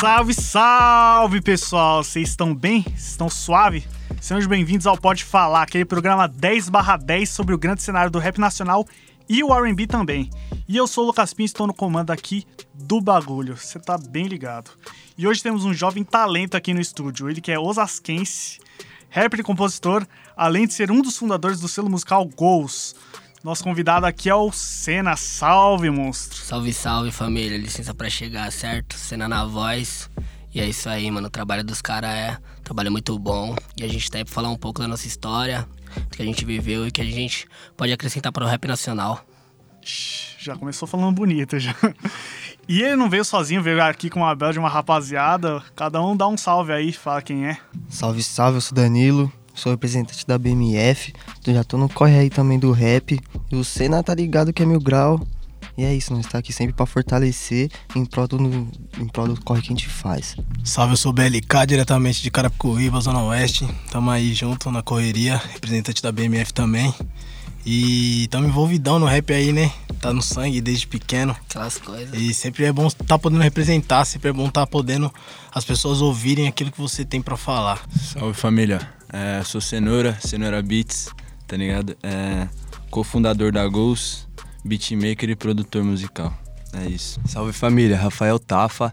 Salve, salve pessoal! Vocês estão bem? Estão suave? Sejam bem-vindos ao Pode Falar, aquele programa 10/10 sobre o grande cenário do rap nacional e o R&B também. E eu sou o Lucas Pinho, estou no comando aqui do bagulho. Você tá bem ligado. E hoje temos um jovem talento aqui no estúdio, ele que é osasquense, rapper e compositor, além de ser um dos fundadores do selo musical Goals. Nosso convidado aqui é o Senna. Salve, monstro! Salve, salve, família. Licença pra chegar, certo? Senna na voz. E é isso aí, mano. O trabalho dos caras é um trabalho muito bom. E a gente tá aí pra falar um pouco da nossa história, do que a gente viveu e que a gente pode acrescentar para o rap nacional. Já começou falando bonito já. E ele não veio sozinho, veio aqui com uma bela de uma rapaziada. Cada um dá um salve aí, fala quem é. Salve, salve, eu sou Danilo, sou representante da BMF. Eu já tô no corre aí também do rap. E o Senna tá ligado que é mil grau. E é isso, nós tá aqui sempre pra fortalecer em prol do, em prol do corre que a gente faz. Salve, eu sou BLK, diretamente de Carapicuíba, Zona Oeste. Tamo aí junto na correria, representante da BMF também. E tamo envolvidão no rap aí, né? Tá no sangue desde pequeno. Aquelas coisas. E sempre é bom tá podendo representar, sempre é bom tá podendo as pessoas ouvirem aquilo que você tem pra falar. Salve família, é, sou Cenoura, Cenoura Beats, tá ligado? É, cofundador da Goals, beatmaker e produtor musical. É isso. Salve família, Rafael Tafa,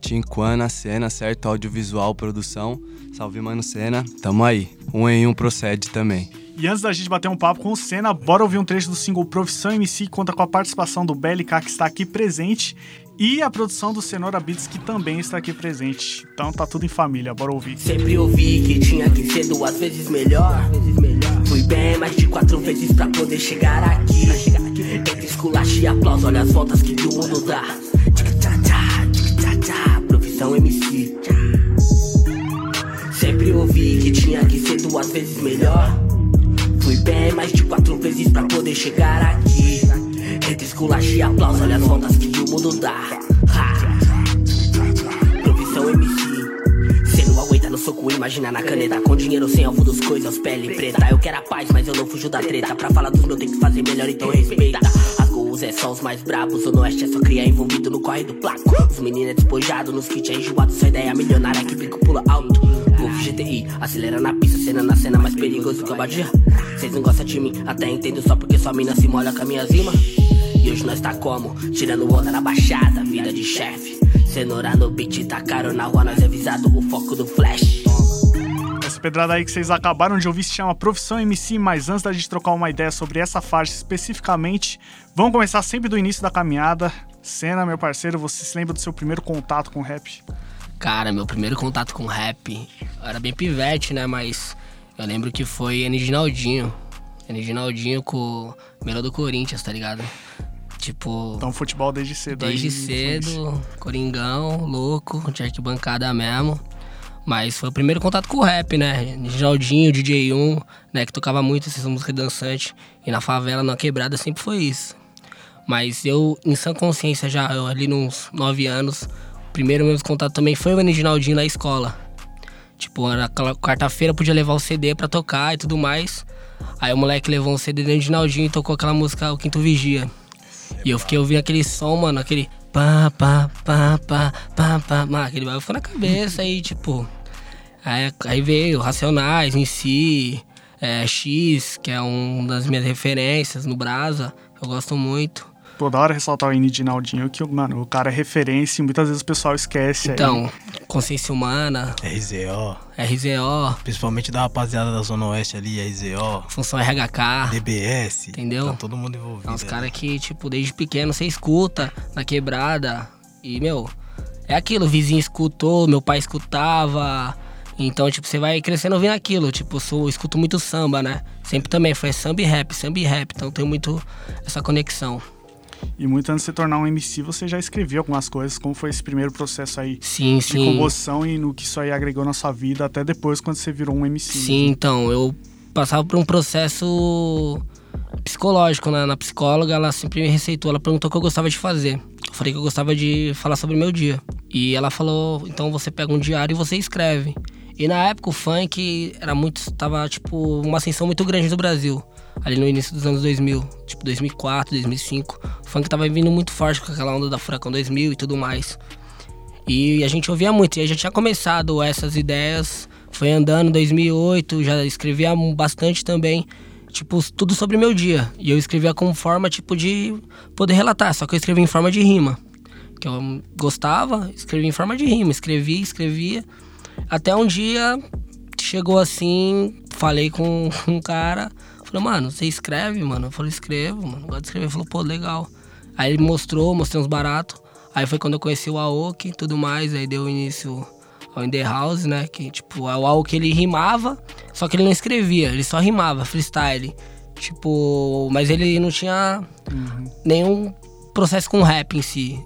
Tinquana, cena, certo? Audiovisual, produção. Salve Mano Cena, tamo aí. Um em um procede também. E antes da gente bater um papo com o Senna, bora ouvir um trecho do single Profissão MC, que conta com a participação do BLK, que está aqui presente, e a produção do Cenoura Beats, que também está aqui presente. Então tá tudo em família, bora ouvir. Sempre ouvi que tinha que ser duas vezes melhor. Fui bem mais de quatro vezes pra poder chegar aqui. Entre esculacho e aplauso, olha as voltas que o mundo dá. Profissão MC. Sempre ouvi que tinha que ser duas vezes melhor. Fui bem mais de quatro vezes pra poder chegar aqui. Entre esculacho e olha as voltas que o mundo dá. Ha. Profissão MC. Cê não aguenta no soco, imagina na caneta. Com dinheiro sem alvo dos coisas, pele preta. Eu quero a paz, mas eu não fujo da treta. Pra falar dos meus tem que fazer melhor, então respeita. As gols é só os mais brabos. O Oeste é só criar envolvido no corre do placo. Os meninos é despojado, nos kits é enjoado. Sua ideia milionária que bico pula alto. GTI, acelera na pista, cena na cena mais perigoso que o Badia. Cês não gostam de mim, até entendo só porque sua mina se molha com a minha zima. Hoje nós tá como? Tirando onda na baixada, vida de chefe. Cenoura no beat, tá caro na rua, nós é visado o foco do flash. Essa pedrada aí que vocês acabaram de ouvir se chama Profissão MC, mas antes da gente trocar uma ideia sobre essa faixa especificamente, vamos começar sempre do início da caminhada. Senna, meu parceiro, você se lembra do seu primeiro contato com rap? Cara, meu primeiro contato com rap eu era bem pivete, né? Mas eu lembro que foi Eniginaldinho. Eniginaldinho com o melhor do Corinthians, tá ligado? Tipo. Então, futebol desde cedo Desde aí, cedo, Coringão, louco, de arquibancada mesmo. Mas foi o primeiro contato com o rap, né? Ginaldinho, DJ1, né? Que tocava muito essas músicas dançantes. E na favela, na quebrada, sempre foi isso. Mas eu, em sã consciência já, eu ali nos 9 anos, o primeiro meu contato também foi o Ginaldinho na escola. Tipo, era quarta-feira, podia levar o CD pra tocar e tudo mais. Aí o moleque levou um CD do Ginaldinho e tocou aquela música O Quinto Vigia. E eu fiquei ouvindo aquele som, mano, aquele pá, pá, pá, pá, pá, pá, mano, aquele bagulho ficou na cabeça aí, tipo. Aí, aí veio Racionais em si, é, X, que é uma das minhas referências no Brasa, eu gosto muito. Toda hora ressaltar o Eniginaldinho, que, mano, o cara é referência e muitas vezes o pessoal esquece. Então, aí. Consciência Humana. RZO. RZO. Principalmente da rapaziada da Zona Oeste ali, RZO. Função RH. DBS. Entendeu? Tá todo mundo envolvido. É uns caras que, tipo, desde pequeno você escuta na quebrada. E, meu, é aquilo, o vizinho escutou, meu pai escutava. Então, tipo, você vai crescendo ouvindo aquilo. Tipo, eu sou, eu escuto muito samba, né? Sempre também foi samba e rap, samba e rap. Então tem muito essa conexão. E muito antes de se tornar um MC, você já escrevia algumas coisas. Como foi esse primeiro processo aí Sim, de sim. composição e no que isso aí agregou na sua vida, até depois quando você virou um MC? Sim, então, eu passava por um processo psicológico, né? Na psicóloga, ela sempre me receitou, ela perguntou o que eu gostava de fazer. Eu falei que eu gostava de falar sobre o meu dia. E ela falou, então você pega um diário e você escreve. E na época o funk era muito, tava tipo uma ascensão muito grande no Brasil. Ali no início dos anos 2000, tipo 2004, 2005. O funk tava vindo muito forte com aquela onda da Furacão 2000 e tudo mais. E a gente ouvia muito, e aí já tinha começado essas ideias, foi andando em 2008, já escrevia bastante também, tipo, tudo sobre meu dia. E eu escrevia com forma, tipo, de poder relatar, só que eu escrevia em forma de rima. Que eu gostava, escrevia em forma de rima, escrevia, escrevia. Até um dia chegou assim, falei com um cara, falei, mano, você escreve, mano? Eu falei, escrevo, mano, gosto de escrever. Ele falou, pô, legal. Aí ele mostrou, mostrei uns baratos. Aí foi quando eu conheci o Aoki e tudo mais, aí deu início ao In The House, né? Que, tipo, o Aoki ele rimava, só que ele não escrevia, ele só rimava, freestyle. Tipo, mas ele não tinha nenhum processo com rap em si,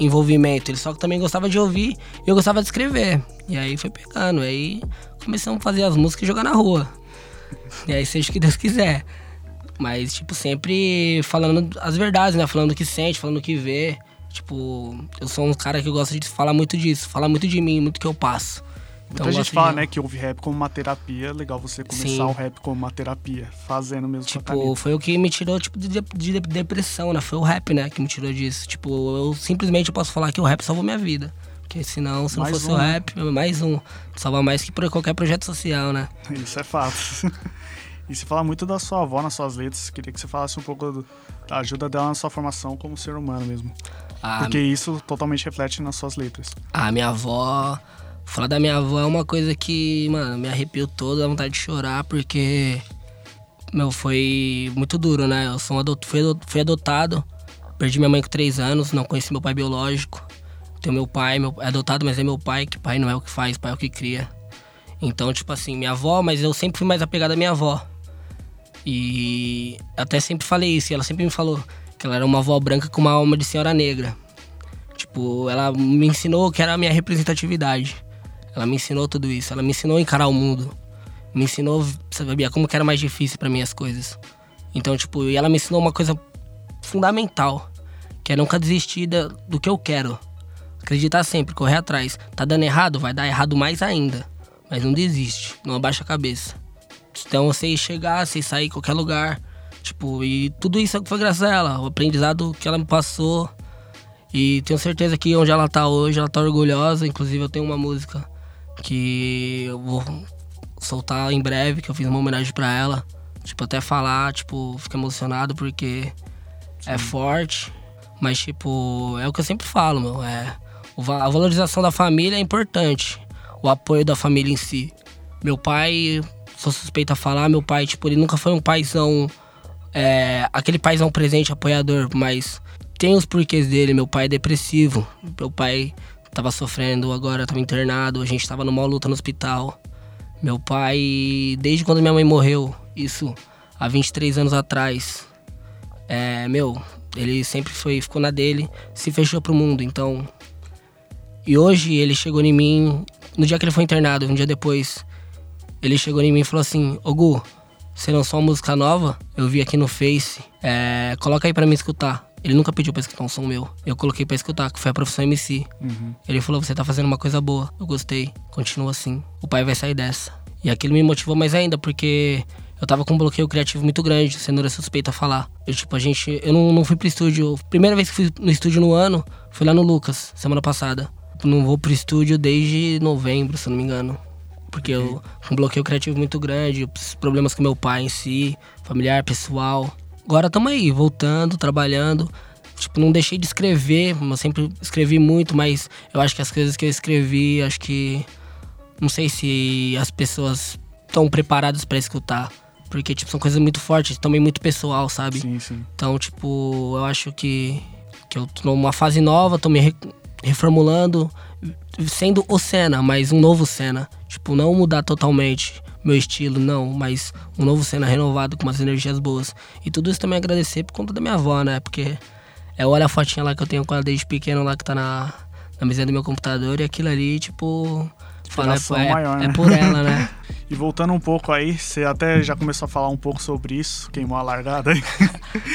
envolvimento. Ele só também gostava de ouvir e eu gostava de escrever. E aí foi pegando, aí começamos a fazer as músicas e jogar na rua. E aí seja o que Deus quiser. Mas, tipo, sempre falando as verdades, né? Falando o que sente, falando o que vê. Tipo, eu sou um cara que gosta de falar muito disso, falar muito de mim, muito do que eu passo. Muita Então, eu gente fala, de- né, que ouve rap como uma terapia. Legal você começar Sim. o rap como uma terapia, fazendo mesmo Tipo, foi o que me tirou, tipo, de, de depressão, né? Foi o rap, né, que me tirou disso. Tipo, eu simplesmente posso falar que o rap salvou minha vida. Porque senão, se não Mais fosse um, o né? rap, mais um. Salva mais que por qualquer projeto social, né? Isso é fato. e você fala muito da sua avó nas suas letras. Queria que você falasse um pouco do- da ajuda dela na sua formação como ser humano mesmo. A, Porque isso totalmente reflete nas suas letras. a minha avó. Falar da minha avó é uma coisa que, mano, me arrepiou toda, dá vontade de chorar, porque. Meu, foi muito duro, né? Eu sou um adot, fui, fui adotado, perdi minha mãe com três anos, não conheci meu pai biológico. Tenho meu pai, meu, é adotado, mas é meu pai, que pai não é o que faz, pai é o que cria. Então, tipo assim, minha avó, mas eu sempre fui mais apegado à minha avó. E até sempre falei isso, e ela sempre me falou que ela era uma avó branca com uma alma de senhora negra. Tipo, ela me ensinou que era a minha representatividade. Ela me ensinou tudo isso. Ela me ensinou a encarar o mundo. Me ensinou, sabia, como que era mais difícil pra mim as coisas. Então, tipo, e ela me ensinou uma coisa fundamental, que é nunca desistir do que eu quero. Acreditar sempre, correr atrás. Tá dando errado? Vai dar errado mais ainda. Mas não desiste, não abaixa a cabeça. Então você chegar, você sair em qualquer lugar. Tipo, e tudo isso foi graças a ela. O aprendizado que ela me passou. E tenho certeza que onde ela tá hoje, ela tá orgulhosa. Inclusive eu tenho uma música que eu vou soltar em breve, que eu fiz uma homenagem pra ela. Tipo, até falar, tipo, fico emocionado porque é forte. Mas, tipo, é o que eu sempre falo, meu. É, a valorização da família é importante. O apoio da família em si. Meu pai, sou suspeito a falar, meu pai, tipo, ele nunca foi um paizão. É, aquele paizão presente, apoiador, mas tem os porquês dele. Meu pai é depressivo. Meu pai tava sofrendo, agora tava internado. A gente tava numa luta no hospital. Meu pai, desde quando minha mãe morreu, isso há 23 anos atrás, é, meu, ele sempre foi, ficou na dele, se fechou pro mundo, então. E hoje ele chegou em mim, no dia que ele foi internado, um dia depois, ele chegou em mim e falou assim: Ô Gu, você lançou uma música nova? Eu vi aqui no Face, é, coloca aí pra mim escutar. Ele nunca pediu pra escutar um som meu. Eu coloquei pra escutar, que foi a profissão MC. Ele falou: Você tá fazendo uma coisa boa. Eu gostei. Continua assim. O pai vai sair dessa. E aquilo me motivou mais ainda, porque eu tava com um bloqueio criativo muito grande, cenoura suspeita a falar. Eu, tipo, a gente. Eu não, não fui pro estúdio. Primeira vez que fui no estúdio no ano foi lá no Lucas, semana passada. Não vou pro estúdio desde novembro, se eu não me engano. Porque eu um bloqueio criativo muito grande, problemas com meu pai em si, familiar, pessoal. Agora tamo aí, voltando, trabalhando. Tipo, não deixei de escrever, eu sempre escrevi muito, mas eu acho que as coisas que eu escrevi, acho que. Não sei se as pessoas estão preparadas pra escutar. Porque, tipo, são coisas muito fortes, também muito pessoal, sabe? Sim, sim. Então, tipo, eu acho que, que eu tô numa fase nova, tô me re- reformulando, sendo o Senna, mas um novo Senna. Tipo, não mudar totalmente meu estilo, não, mas um novo Senna renovado com umas energias boas. E tudo isso também agradecer por conta da minha avó, né? Porque É, olha a fotinha lá que eu tenho com ela desde pequeno lá que tá na, na mesinha do meu computador e aquilo ali, tipo. Fala, é, é, maior, é né? por ela, né? E voltando um pouco aí, você até já começou a falar um pouco sobre isso, queimou a largada aí.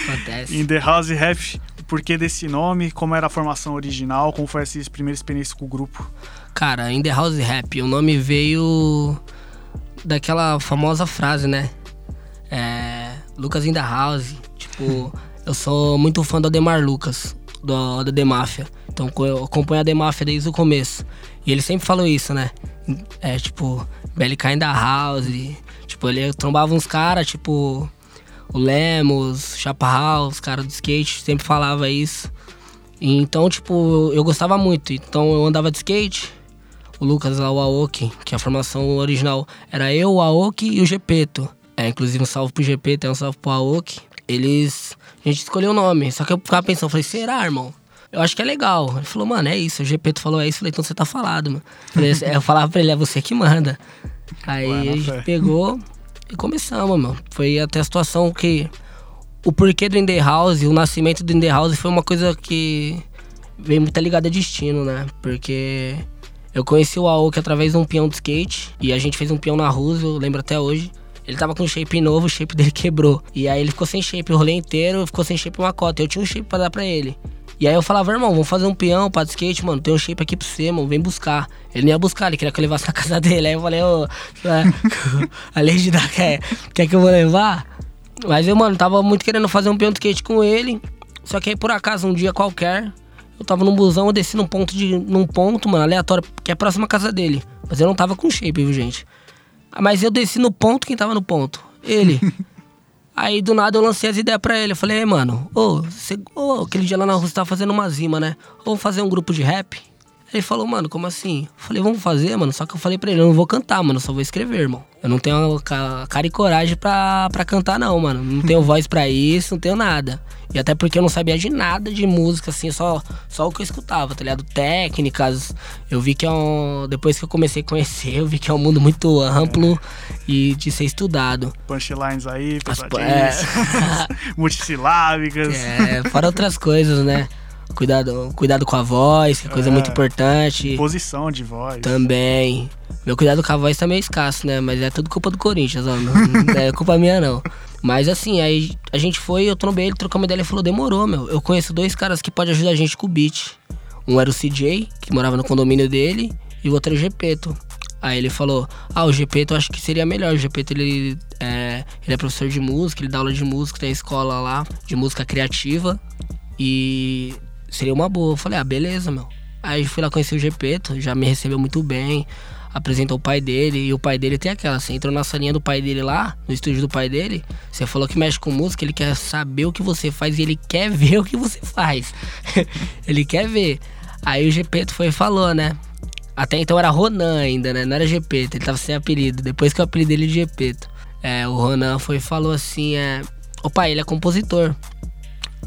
Acontece. Em The House Rap, porquê desse nome, como era a formação original, como foi essa primeira experiência com o grupo? Cara, In The House Rap, o nome veio daquela famosa frase, né? É, Lucas in the House. Tipo, eu sou muito fã do Ademar Lucas, do, do The Mafia. Então eu acompanho a The Mafia desde o começo. E ele sempre falou isso, né? É, tipo, BLK in the House. Tipo, ele trombava uns caras, tipo, o Lemos, Chapa House, cara do skate, sempre falava isso. E Então, tipo, eu gostava muito. Então eu andava de skate, o Lucas lá, o Aoki, que a formação original era eu, o Aoki e o Gepeto. É, inclusive um salve pro Gepeto, é um salve pro Aoki. Eles. A gente escolheu o nome, só que eu ficava pensando, falei, será, irmão? Eu acho que é legal. Ele falou, mano, é isso. O Gepeto falou, é isso. Eu falei, então você tá falado, mano. Falei, eu falava pra ele, é você que manda. Aí na a gente pegou e começamos, mano. Foi até a situação que. O porquê do Indie House, o nascimento do Indie House foi uma coisa que veio muito ligada a destino, né? Porque eu conheci o Aoki através de um peão de skate e a gente fez um peão na Rússia, eu lembro até hoje. Ele tava com um shape novo, o shape dele quebrou. E aí ele ficou sem shape o rolê inteiro, ficou sem shape uma cota. Eu tinha um shape pra dar pra ele. E aí eu falava, irmão, vamos fazer um peão pra de skate, mano. Tem um shape aqui pra você, mano. Vem buscar. Ele não ia buscar, ele queria que eu levasse na casa dele. Aí eu falei, ô, é, além de dar, quer, quer que eu vou levar? Mas eu, mano, tava muito querendo fazer um peão de skate com ele. Só que aí por acaso, um dia qualquer, eu tava num busão, eu desci num ponto de. num ponto, mano, aleatório, que é próximo à casa dele. Mas eu não tava com shape, viu, gente? Mas eu desci no ponto, quem tava no ponto? Ele. Aí do nada eu lancei as ideias pra ele. Eu falei, "Ei, mano, ô, ô, aquele dia lá na rua você tava fazendo uma zima, né? Vamos fazer um grupo de rap? Ele falou, mano, como assim? Eu falei, vamos fazer, mano. Só que eu falei pra ele, eu não vou cantar, mano, eu só vou escrever, irmão. Eu não tenho ca- cara e coragem pra, pra cantar, não, mano. Não tenho voz pra isso, não tenho nada. E até porque eu não sabia de nada de música, assim, só, só o que eu escutava, tá ligado? Técnicas. Eu vi que é um. Depois que eu comecei a conhecer, eu vi que é um mundo muito amplo e de ser estudado. Punchlines aí, As- pesadinhas, multissilábicas. É, fora outras coisas, né? Cuidado, cuidado com a voz, que é coisa É. muito importante. Posição de voz. Também. Meu cuidado com a voz tá meio escasso, né? Mas é tudo culpa do Corinthians, ó. Não, é culpa minha, não. Mas assim, aí a gente foi, eu trombei ele, trocamos ideia, ele falou, demorou, meu. Eu conheço dois caras que podem ajudar a gente com o beat. Um era o CJ, que morava no condomínio dele, e o outro era o Gepeto. Aí ele falou, ah, o Gepeto eu acho que seria melhor. O Gepeto, ele é, ele é professor de música, ele dá aula de música, tem a escola lá, de música criativa. E seria uma boa. Eu falei, ah, beleza, meu. Aí fui lá conhecer o Gepeto, já me recebeu muito bem. Apresentou o pai dele, e o pai dele tem aquela. Você entrou na salinha do pai dele lá, no estúdio do pai dele. Você falou que mexe com música, ele quer saber o que você faz e ele quer ver o que você faz. ele quer ver. Aí o Gepeto foi e falou, né? Até então era Ronan ainda, né? Não era Gepeto, ele tava sem apelido. Depois que eu apelidei ele de Gepeto. É, o Ronan foi e falou assim, é... O pai, ele é compositor.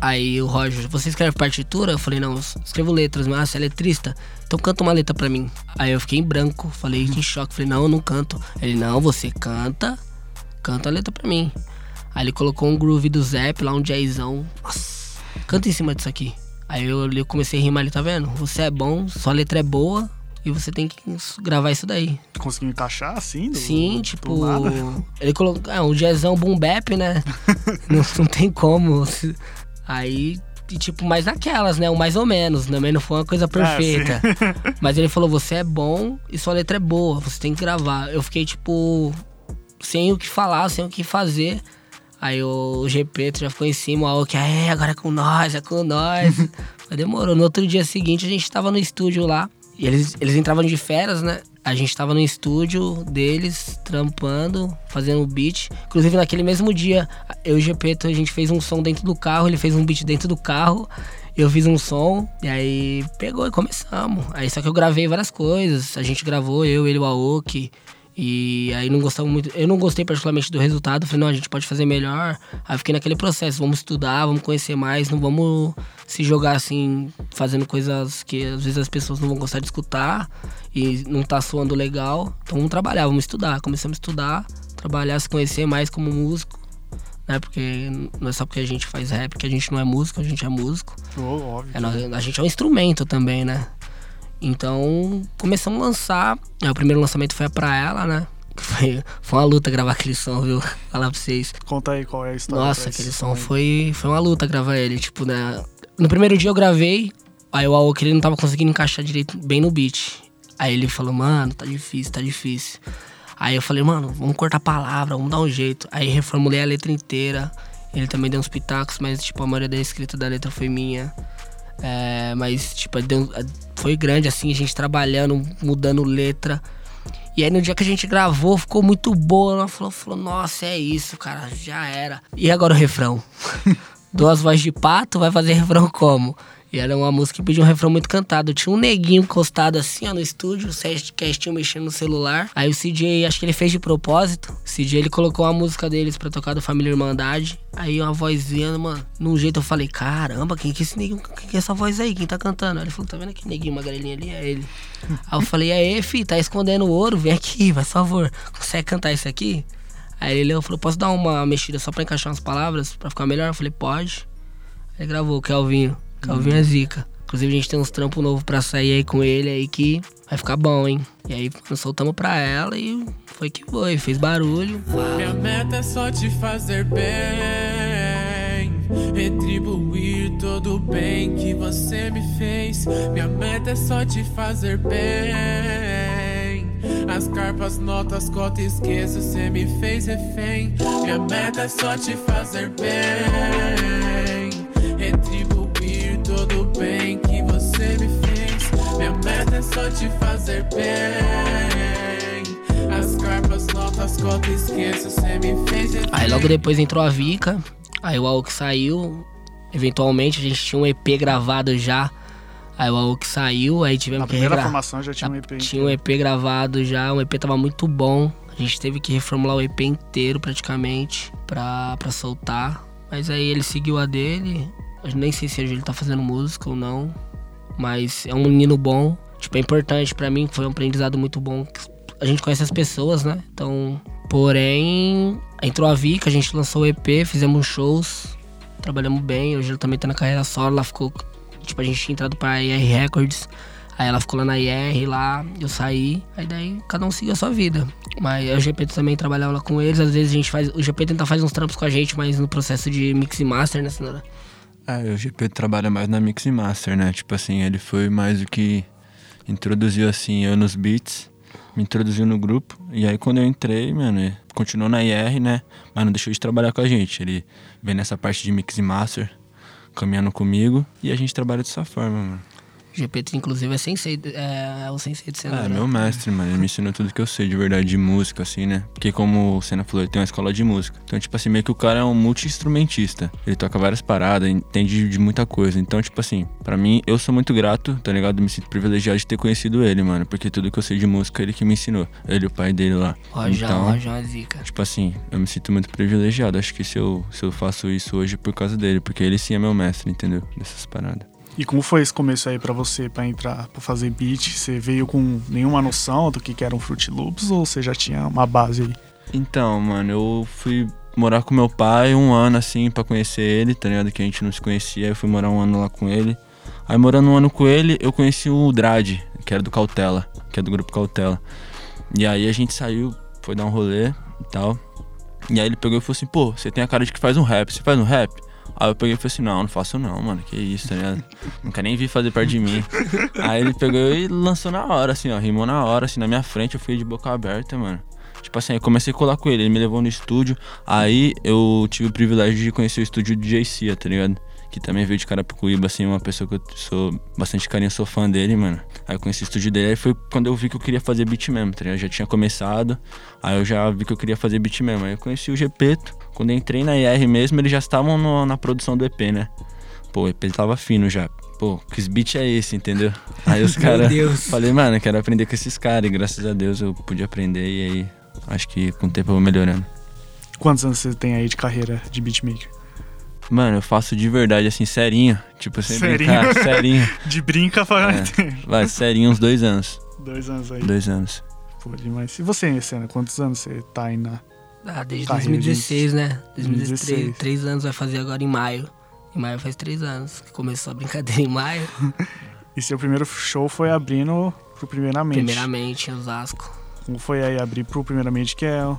Aí o Roger, você escreve partitura? Eu falei, não, eu escrevo letras, mas você é letrista? Então canta uma letra pra mim. Aí eu fiquei em branco, falei em choque, falei, não, eu não canto. Ele, não, você canta, canta a letra pra mim. Aí ele colocou um groove do Zep lá, um jazzão. Nossa, canta em cima disso aqui. Aí eu, eu comecei a rimar ali, tá vendo? Você é bom, sua letra é boa e você tem que gravar isso daí. Conseguiu encaixar assim? Do, Sim, do tipo. nada? Ele colocou. É, um jazzão boom bap, né? não, não tem como. Aí, e, tipo, mais naquelas, né? O mais ou menos. Também não foi uma coisa perfeita. Mas ele falou: você é bom e sua letra é boa, você tem que gravar. Eu fiquei, tipo, sem o que falar, sem o que fazer. Aí o GP já ficou em cima, o que é, agora é com nós, é com nós. Mas demorou. No outro dia seguinte a gente tava no estúdio lá. E eles, eles entravam de férias, né? A gente tava no estúdio deles, trampando, fazendo o beat. Inclusive, naquele mesmo dia, eu e o Gepeto, a gente fez um som dentro do carro, ele fez um beat dentro do carro, eu fiz um som, e aí pegou e começamos. Aí só que eu gravei várias coisas. A gente gravou, eu, ele, o Aoki. E aí não gostava muito. Eu não gostei particularmente do resultado. Falei, não, a gente pode fazer melhor. Aí fiquei naquele processo, vamos estudar, vamos conhecer mais, não vamos se jogar assim, fazendo coisas que às vezes as pessoas não vão gostar de escutar e não tá soando legal. Então vamos trabalhar, vamos estudar. Começamos a estudar, trabalhar, se conhecer mais como músico. né? Porque não é só porque a gente faz rap que a gente não é músico, a gente é músico. Oh, óbvio. É, a gente é um instrumento também, né? Então, começamos a lançar. Aí, o primeiro lançamento foi pra ela, né? Foi, foi uma luta gravar aquele som, viu? Falar pra vocês. Conta aí qual é a história. Nossa, aquele som aí. foi, foi uma luta gravar ele. Tipo, né? No primeiro dia eu gravei, aí o Aoki ele não tava conseguindo encaixar direito bem no beat. Aí ele falou, mano, tá difícil, tá difícil. Aí eu falei, mano, vamos cortar a palavra, vamos dar um jeito. Aí reformulei a letra inteira. Ele também deu uns pitacos, mas tipo, a maioria da escrita da letra foi minha. É, mas, tipo, deu- foi grande assim, a gente trabalhando, mudando letra. E aí no dia que a gente gravou, ficou muito boa. Ela falou, falou, nossa, é isso, cara, já era. E agora o refrão? Duas vozes de pato, vai fazer refrão como? E era uma música que pediu um refrão muito cantado. Tinha um neguinho encostado assim, ó, no estúdio, o Castinho mexendo no celular. Aí o CJ, acho que ele fez de propósito. O CJ, ele colocou a música deles pra tocar do Família Irmandade. Aí uma vozinha, mano, num jeito eu falei, caramba, quem que é esse neguinho? Quem que é essa voz aí? Quem tá cantando? Aí ele falou, tá vendo aquele neguinho magrelinho ali? É ele. Aí eu falei, aí, fi, tá escondendo o ouro? Vem aqui, por favor. Consegue cantar isso aqui? Aí ele falou, posso dar uma mexida só pra encaixar umas palavras, pra ficar melhor? Eu falei, pode. Aí ele gravou, Kelvinho. Kelvinho é zica. Inclusive a gente tem uns trampos novos pra sair aí com ele aí que vai ficar bom, hein? E aí soltamos pra ela e foi que foi, fez barulho. Minha meta é só te fazer bem, retribuir todo o bem que você me fez. Minha meta é só te fazer bem. As carpas, notas, cota, esqueça, você me fez refém. Minha meta é só te fazer bem, retribuir todo o bem que você me fez. Minha meta é só te fazer bem. As carpas, notas, cota, esqueça, você me fez. Aí logo depois entrou a Vika, aí o Aok saiu. Eventualmente a gente tinha um EP gravado já. Aí o Aok saiu, aí tivemos Na que primeira regra- formação já tinha um EP. Tinha um EP gravado já, o EP tava muito bom. A gente teve que reformular o EP inteiro praticamente pra, pra soltar. Mas aí ele seguiu a dele. Nem sei se hoje ele tá fazendo música ou não. Mas é um menino bom. Tipo, é importante pra mim, foi um aprendizado muito bom. A gente conhece as pessoas, né? Então, porém, entrou a Vika, a gente lançou o EP, fizemos shows, trabalhamos bem. Hoje ela também tá na carreira solo, ela ficou. Tipo, a gente tinha entrado pra IR Records. Aí ela ficou lá na IR, lá, eu saí. Aí daí cada um seguiu a sua vida. Mas o GP também trabalhava lá com eles. Às vezes a gente faz. O GP tenta fazer uns trampos com a gente, mas no processo de mix e master, né, senhora? É, o GP trabalha mais na Mix e Master, né? Tipo assim, ele foi mais o que introduziu assim eu nos beats, me introduziu no grupo. E aí quando eu entrei, mano, ele continuou na IR, né? Mas não deixou de trabalhar com a gente. Ele vem nessa parte de Mix e Master, caminhando comigo, e a gente trabalha dessa forma, mano. O GP, inclusive, é sensei, é, é o sensei de cenoura. É, meu mestre, mano. Ele me ensinou tudo que eu sei de verdade de música, assim, né? Porque como o Senna falou, ele tem uma escola de música. Então, tipo assim, meio que o cara é um multi-instrumentista. Ele toca várias paradas, entende de muita coisa. Então, tipo assim, pra mim, eu sou muito grato, tá ligado? Me sinto privilegiado de ter conhecido ele, mano. Porque tudo que eu sei de música, ele que me ensinou. Ele o pai dele lá. Rojão, então, Rojão é zica. Tipo assim, eu me sinto muito privilegiado. Acho que se eu, se eu faço isso hoje é por causa dele. Porque ele sim é meu mestre, entendeu? Dessas paradas. E como foi esse começo aí pra você, pra entrar, pra fazer beat? Você veio com nenhuma noção do que que era um Fruit Loops ou você já tinha uma base aí? Então, mano, eu fui morar com meu pai um ano assim pra conhecer ele, tá ligado? Que a gente não se conhecia, eu fui morar um ano lá com ele. Aí morando um ano com ele, eu conheci o Drade, que era do Cautela, que é do grupo Cautela. E aí a gente saiu, foi dar um rolê e tal. E aí ele pegou e falou assim, pô, você tem a cara de que faz um rap, você faz um rap? Aí eu peguei e falei assim, não, não faço não, mano, que isso, tá ligado? Nunca nem vi fazer perto de mim. Aí ele pegou e lançou na hora, assim, ó, rimou na hora, assim, na minha frente, eu fui de boca aberta, mano. Tipo assim, eu comecei a colar com ele, ele me levou no estúdio. Aí eu tive o privilégio de conhecer o estúdio do JC, tá ligado? Que também veio de Carapicuíba, assim, uma pessoa que eu sou bastante carinho, sou fã dele, mano. Aí eu conheci o estúdio dele, aí foi quando eu vi que eu queria fazer beat mesmo, tá ligado? Eu já tinha começado, aí eu já vi que eu queria fazer beat mesmo. Aí eu conheci o Gepeto. Quando eu entrei na IR mesmo, eles já estavam no- na produção do EP, né? Pô, o EP tava fino já. Pô, que beat é esse, entendeu? Aí os Meu caras. Deus. Falei, mano, eu quero aprender com esses caras. E graças a Deus eu pude aprender. E aí, acho que com o tempo eu vou melhorando. Quantos anos você tem aí de carreira de beatmaker? Mano, eu faço de verdade, assim, serinho. Tipo, sem Serinho? brincar, serinho. De brinca faz É. Vai, serinho, uns dois anos. dois anos aí. Dois anos. Pô, demais. E você, Cena, quantos anos você tá aí na, Ah, desde Carreira 2016, né? 2016. 2016. Três anos vai fazer agora em maio. Em maio faz três anos. que Começou a brincadeira em maio. E seu primeiro show foi abrindo pro Primeiramente. Primeiramente, em Osasco. Como foi aí abrir pro Primeiramente, que é um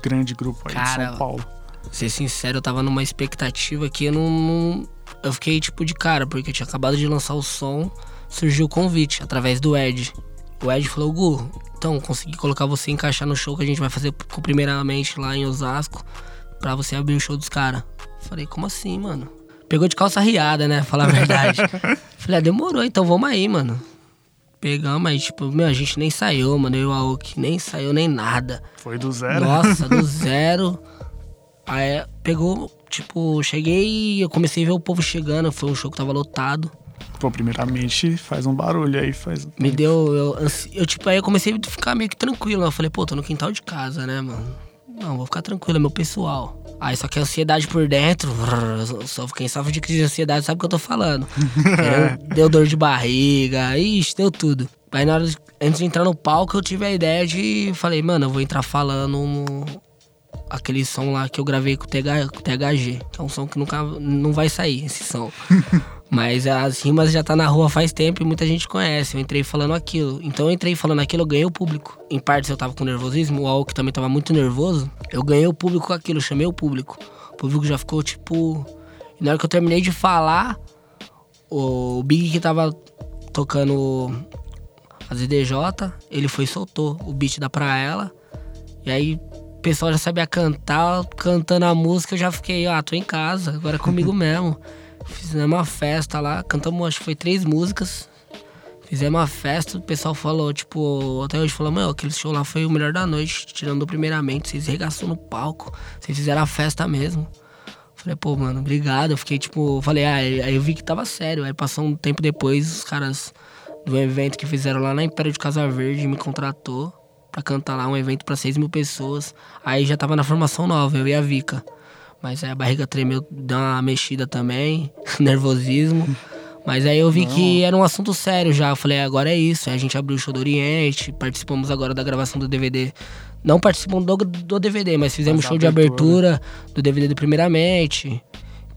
grande grupo aí de Cara, São Paulo. Ser sincero, eu tava numa expectativa que eu não, não- Eu fiquei tipo de cara, porque eu tinha acabado de lançar o som, surgiu o convite através do Ed. O Ed falou, Gu, então consegui colocar você encaixar no show que a gente vai fazer primeiramente lá em Osasco pra você abrir o show dos caras. Falei, como assim, mano? Pegou de calça riada, né? Falar a verdade. Falei, ah, demorou, então vamos aí, mano. Pegamos, mas tipo, meu, a gente nem saiu, mano. Eu e o Aoki, nem saiu nem nada. Foi do zero. Nossa, do zero. Aí pegou, tipo, cheguei e eu comecei a ver o povo chegando. Foi um show que tava lotado. Pô, primeiramente faz um barulho aí, faz. Me deu. Eu, eu, tipo, aí eu comecei a ficar meio que tranquilo. Eu falei, pô, tô no quintal de casa, né, mano? Não, vou ficar tranquilo, é meu pessoal. Aí só que a ansiedade por dentro, só quem sofre de crise de ansiedade sabe o que eu tô falando. Deu, deu dor de barriga, ixi, deu tudo. Aí na hora de, antes de entrar no palco, eu tive a ideia de. Falei, mano, eu vou entrar falando aquele som lá que eu gravei com o, TH, com o THG, que é um som que nunca não vai sair, esse som. Mas as rimas já tá na rua faz tempo e muita gente conhece. Eu entrei falando aquilo. Então eu entrei falando aquilo, eu ganhei o público. Em partes eu tava com nervosismo, o Al que também tava muito nervoso. Eu ganhei o público com aquilo, chamei o público. O público já ficou tipo. E na hora que eu terminei de falar, o Big que tava tocando as EDJ, ele foi e soltou o beat da Pra Ela. E aí pessoal já sabia cantar, cantando a música, eu já fiquei, ah, tô em casa, agora é comigo mesmo. Fizemos uma festa lá, cantamos, acho que foi três músicas. Fizemos uma festa, o pessoal falou, tipo, até hoje falou, meu, aquele show lá foi o melhor da noite, tirando primeiramente, vocês regaçou no palco, vocês fizeram a festa mesmo. Falei, pô, mano, obrigado. Eu fiquei, tipo, falei, ah, aí eu vi que tava sério. Aí passou um tempo depois, os caras do evento que fizeram lá na Império de Casa Verde me contratou pra cantar lá um evento pra 6 mil pessoas. Aí já tava na formação nova, eu e a Vika. Mas aí a barriga tremeu, deu uma mexida também, nervosismo. Mas aí eu vi que era um assunto sério já. Eu falei, agora é isso. Aí a gente abriu o show do Oriente, participamos agora da gravação do DVD. Não participamos do, do DVD, mas fizemos Mas show de abertura. abertura do DVD do Primeiramente.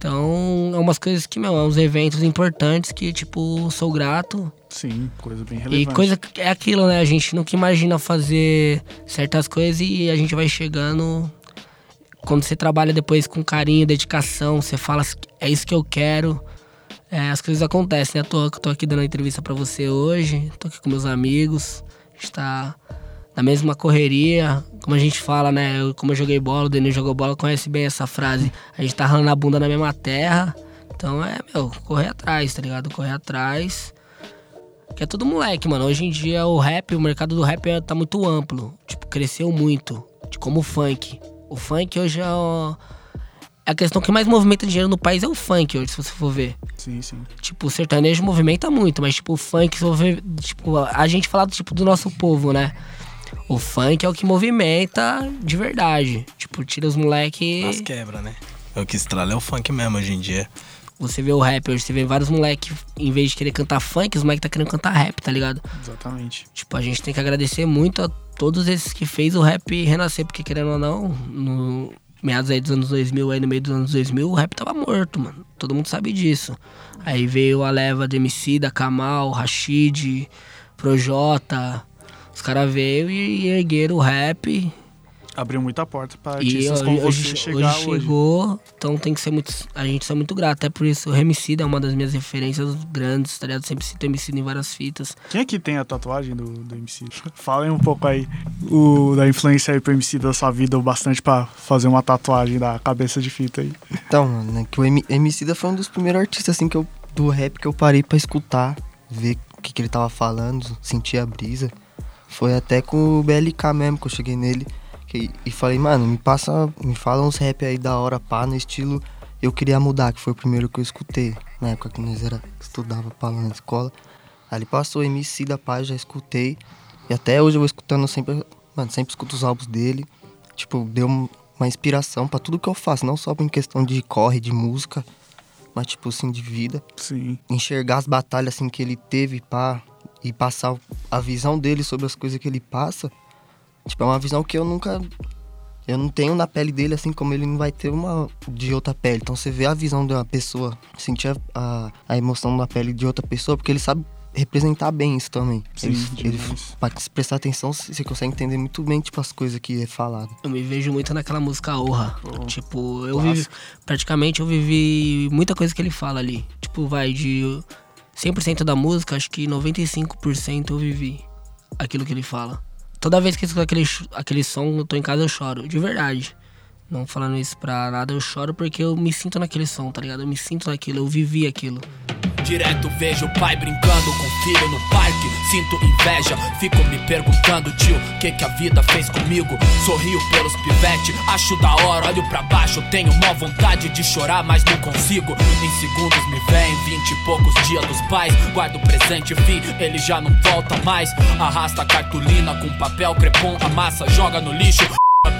Então, é umas coisas que, meu, é uns eventos importantes que, tipo, sou grato. Sim, coisa bem relevante. E coisa que é aquilo, né? A gente nunca imagina fazer certas coisas e a gente vai chegando. Quando você trabalha depois com carinho, dedicação, você fala, é isso que eu quero. É, as coisas acontecem, né? Tô, tô aqui dando uma entrevista pra você hoje, tô aqui com meus amigos, a gente tá na mesma correria, como a gente fala, né? Eu, como eu joguei bola, o Denil jogou bola, conhece bem essa frase. A gente tá ralando a bunda na mesma terra. Então é, meu, correr atrás, tá ligado? Correr atrás. Que é tudo moleque, mano. Hoje em dia o rap, o mercado do rap é- tá muito amplo. Tipo, cresceu muito. de Como o funk. O funk hoje é. o- A questão que mais movimenta dinheiro no país é o funk hoje, se você for ver. Sim, sim. Tipo, o sertanejo movimenta muito, mas tipo, o funk, se for ver, tipo, a gente fala tipo, do nosso povo, né? O funk é o que movimenta de verdade. Tipo, tira os moleque. As quebra, né? É o que estrala é o funk mesmo hoje em dia. Você vê o rap hoje, você vê vários moleque, em vez de querer cantar funk, os moleque tá querendo cantar rap, tá ligado? Exatamente. Tipo, a gente tem que agradecer muito a todos esses que fez o rap renascer, porque querendo ou não, no meados aí dos anos 2000, aí no meio dos anos 2000, o rap tava morto, mano. Todo mundo sabe disso. Aí veio a leva de MC, da Kamal, Rashid, Projota. Os caras veio e ergueram o rap. Abriu muita porta pra E artistas hoje, como você hoje, chegar hoje hoje. chegou, então tem que ser muito. A gente é muito grato. Até por isso, o Remicida é uma das minhas referências grandes, tá ligado? Sempre cito Remicida em várias fitas. Quem aqui tem a tatuagem do, do MC? Falem um pouco aí o, da influência aí pro MC da sua vida, o bastante pra fazer uma tatuagem da cabeça de fita aí. Então, mano, né, que o M- Emicida foi um dos primeiros artistas assim que eu, do rap que eu parei pra escutar, ver o que, que ele tava falando, sentir a brisa. Foi até com o BLK mesmo que eu cheguei nele que- e falei, mano, me passa, me fala uns rap aí da hora, pá, no estilo Eu Queria Mudar, que foi o primeiro que eu escutei, na época que nós era, estudava pá lá na escola. Aí ele passou MC da paz, já escutei. E até hoje eu vou escutando sempre, mano, sempre escuto os álbuns dele. Tipo, deu um- uma inspiração pra tudo que eu faço, não só em questão de corre, de música, mas tipo assim, de vida. Sim. Enxergar as batalhas assim que ele teve pá, e passar a visão dele sobre as coisas que ele passa. Tipo, é uma visão que eu nunca Eu não tenho na pele dele assim como ele não vai ter uma de outra pele. Então você vê a visão da pessoa, sentir a, a, a emoção na pele de outra pessoa, porque ele sabe representar bem isso também. Sim, ele, ele, pra se prestar atenção, você consegue entender muito bem, tipo, as coisas que é falado. Eu me vejo muito naquela música Orra. Tipo, eu vivi. Praticamente eu vivi muita coisa que ele fala ali. Tipo, vai de 100% da música, acho que 95% eu vivi aquilo que ele fala. Toda vez que eu escuto aquele, aquele som, eu tô em casa, eu choro. De verdade. Não falando isso pra nada, eu choro porque eu me sinto naquele som, tá ligado? Eu me sinto naquilo, eu vivi aquilo. Direto vejo o pai brincando com o filho no parque. Sinto inveja, fico me perguntando, tio, o que, que a vida fez comigo? Sorrio pelos pivete, acho da hora, olho pra baixo. Tenho mó vontade de chorar, mas não consigo. Em segundos me vem vinte e poucos dias dos pais. Guardo presente, fi, ele já não volta mais. Arrasta cartolina com papel crepom, amassa, joga no lixo.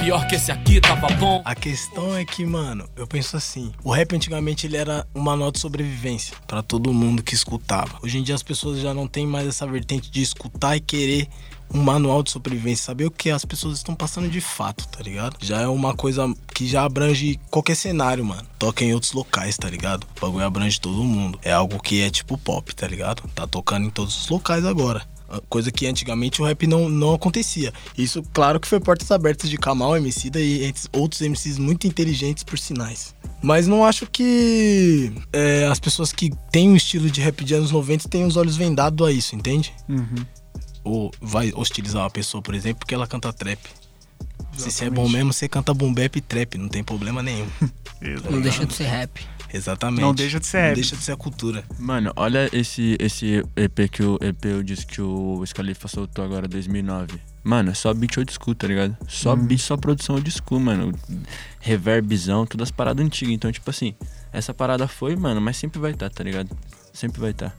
Pior que esse aqui tava bom. A questão é que, mano, eu penso assim, o rap antigamente ele era um manual de sobrevivência pra todo mundo que escutava. Hoje em dia as pessoas já não têm mais essa vertente de escutar e querer um manual de sobrevivência, saber o que as pessoas estão passando de fato, tá ligado? Já é uma coisa que já abrange qualquer cenário, mano. Toca em outros locais, tá ligado? O bagulho abrange todo mundo. É algo que é tipo pop, tá ligado? Tá tocando em todos os locais agora. Coisa que antigamente o rap não, não acontecia. Isso, claro que foi portas abertas de Kamal, Emicida e entre outros MCs muito inteligentes por sinais. Mas não acho que é, as pessoas que têm um estilo de rap de anos 90 têm os olhos vendados a isso, entende? Uhum. Ou vai hostilizar uma pessoa, por exemplo, porque ela canta trap. Se você é Exatamente. bom mesmo, você canta boom bap e trap, não tem problema nenhum. Não deixa de ser rap. Exatamente. Não deixa de ser Não rap. deixa de ser a cultura. Mano, olha esse, esse EP que o EP eu disse que o Scalifa soltou agora, 2009. Mano, é só beat old school, tá ligado? Só Hum. beat, só produção old school, mano. Reverbzão, todas as paradas antigas. Então, tipo assim, essa parada foi, mano, mas sempre vai estar, tá, ligado? Sempre vai estar.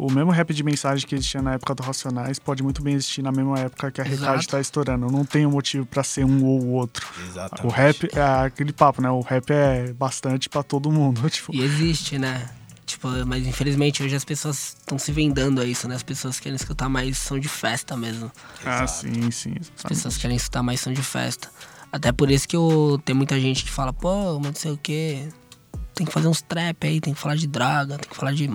O mesmo rap de mensagem que existia na época do Racionais pode muito bem existir na mesma época que a Exato. Recade tá estourando. Não tem um motivo pra ser um ou o outro. Exatamente. O rap é aquele papo, né? O rap é bastante pra todo mundo. Tipo, E existe, né? Tipo, mas infelizmente hoje as pessoas estão se vendando a isso, né? As pessoas querem escutar mais som de festa mesmo. ah, sim, sim. As pessoas querem escutar mais som de festa. Até por isso que eu, tem muita gente que fala, pô, mas não sei o quê. Tem que fazer uns trap aí, tem que falar de droga, tem que falar de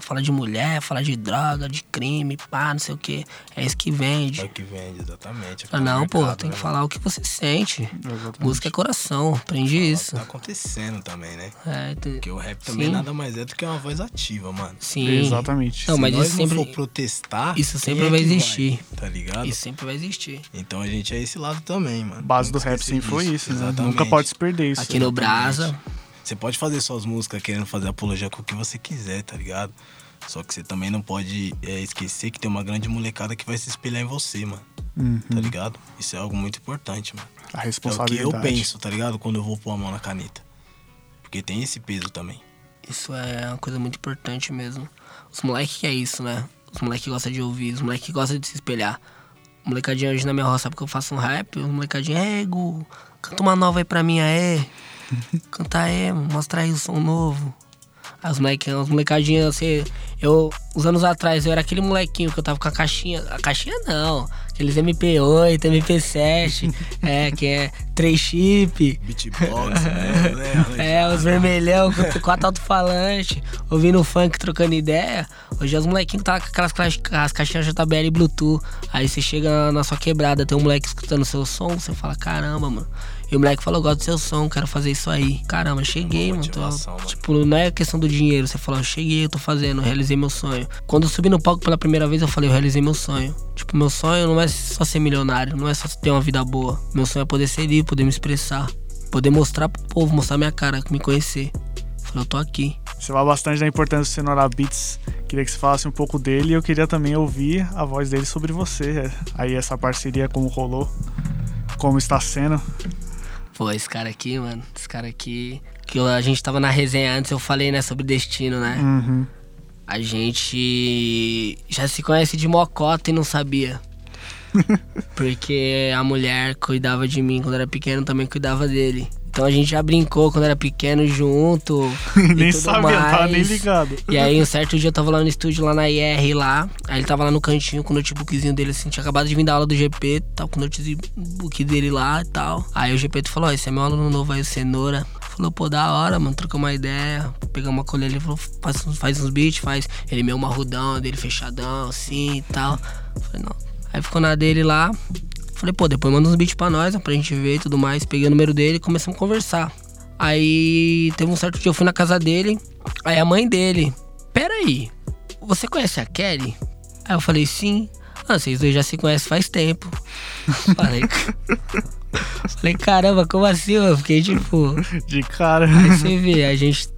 falar de mulher, falar de droga, de crime, pá, não sei o quê. É isso que vende. É o que vende, exatamente. Ah, não, pô, mercado, tem que né, falar o que você sente. Exatamente. Música é coração, aprende mano? isso. Tá acontecendo também, né? É, tem- Porque o rap também Sim. nada mais é do que uma voz ativa, mano. Sim. Exatamente. Não, Se mas nós isso não sempre, for protestar, isso quem sempre é vai que existir. tá ligado? Isso sempre vai existir. Então a gente é esse lado também, mano. base do Não rap sempre foi isso, né? Exatamente. Nunca pode se perder isso. Aqui no Brasa, Você pode fazer suas músicas querendo fazer apologia com o que você quiser, tá ligado? Só que você também não pode é, esquecer que tem uma grande molecada que vai se espelhar em você, mano. Uhum. Tá ligado? Isso é algo muito importante, mano. A É o que responsabilidade. eu penso, tá ligado? Quando eu vou pôr a mão na caneta. Porque tem esse peso também. Isso é uma coisa muito importante mesmo. Os moleques que é isso, né? Os moleques gostam de ouvir, os moleques gostam de se espelhar. O molecadinho hoje na minha roça, sabe que eu faço um rap, os molecadinhos, é, Gu, canta uma nova aí pra mim, aí. Canta aí, mostra aí o som novo. Aí os molequinhos, os molecadinhos, assim, eu, uns anos atrás, eu era aquele molequinho que eu tava com a caixinha, a caixinha não, aqueles MP8, MP7, é, que é 3 chip, Beatbox, né? é, os vermelhão com quatro alto-falante, ouvindo funk, trocando ideia. Hoje os molequinhos tá com aquelas as caixinhas JBL e Bluetooth. Aí você chega na sua quebrada, tem um moleque escutando seu som, você fala, caramba, mano. E o moleque falou, gosto do seu som, quero fazer isso aí. Caramba, cheguei, mano. Tô- mano. tipo, não é questão do dinheiro. Você falou, eu cheguei, eu tô fazendo, eu realizei meu sonho. Quando eu subi no palco pela primeira vez, eu falei, eu realizei meu sonho. Tipo, meu sonho não é só ser milionário, não é só ter uma vida boa. Meu sonho é poder ser livre, poder me expressar. Poder mostrar pro povo, mostrar minha cara, me conhecer. Falei, eu tô aqui. Você fala bastante da importância do Senora Beats. Queria que você falasse um pouco dele e eu queria também ouvir a voz dele sobre você. Aí essa parceria, como rolou, como está sendo. Pô, esse cara aqui, mano, esse cara aqui. Que a gente tava na resenha antes, eu falei, né, sobre destino, né? Uhum. A gente já se conhece de mocota e não sabia. Porque a mulher cuidava de mim quando era pequeno, também cuidava dele. Então a gente já brincou quando era pequeno junto. nem sabia, mais. tava nem ligado. E aí, um certo dia eu tava lá no estúdio, lá na IR, lá. Aí ele tava lá no cantinho com o notebookzinho dele, assim. Tinha acabado de vir da aula do GP, tava com o notebook dele lá e tal. Aí o GP falou: Ó, esse é meu aluno novo aí, o Cenoura. Falou, pô, da hora, mano, trocou uma ideia. Pegamos uma colher ali, falou, faz, uns- faz uns beats, faz. Ele meio marrudão, dele fechadão, assim e tal. Falei, não. Aí ficou na dele lá. Falei, pô, depois manda uns beats pra nós, pra gente ver e tudo mais. Peguei o número dele e começamos a conversar. Aí teve um certo dia eu fui na casa dele, aí a mãe dele, peraí, você conhece a Kelly? Aí eu falei, sim. Ah, vocês dois já se conhecem faz tempo. Falei, falei, caramba, como assim? Eu fiquei tipo. De cara. Aí você vê, a gente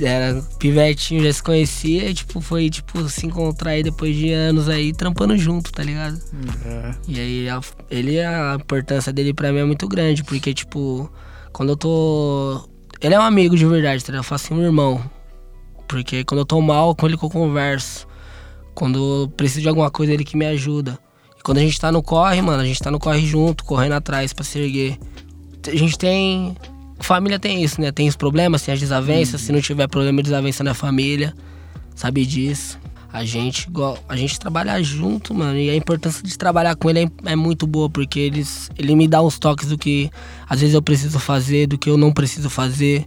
era pivetinho, já se conhecia, e tipo, foi tipo se encontrar aí depois de anos aí trampando junto, tá ligado? É. E aí a- ele, a importância dele pra mim é muito grande, porque tipo, quando eu tô. Ele é um amigo de verdade, tá ligado? Eu faço assim um irmão. Porque quando eu tô mal, com ele que eu converso. Quando eu preciso de alguma coisa, ele que me ajuda. E quando a gente tá no corre, mano, a gente tá no corre junto, correndo atrás pra se erguer. A gente tem. Família tem isso, né? Tem os problemas, tem as desavenças. Se não tiver problema e desavença na família, sabe disso. A gente, a gente trabalha junto, mano. E a importância de trabalhar com ele é, é muito boa, porque eles, ele me dá uns toques do que às vezes eu preciso fazer, do que eu não preciso fazer,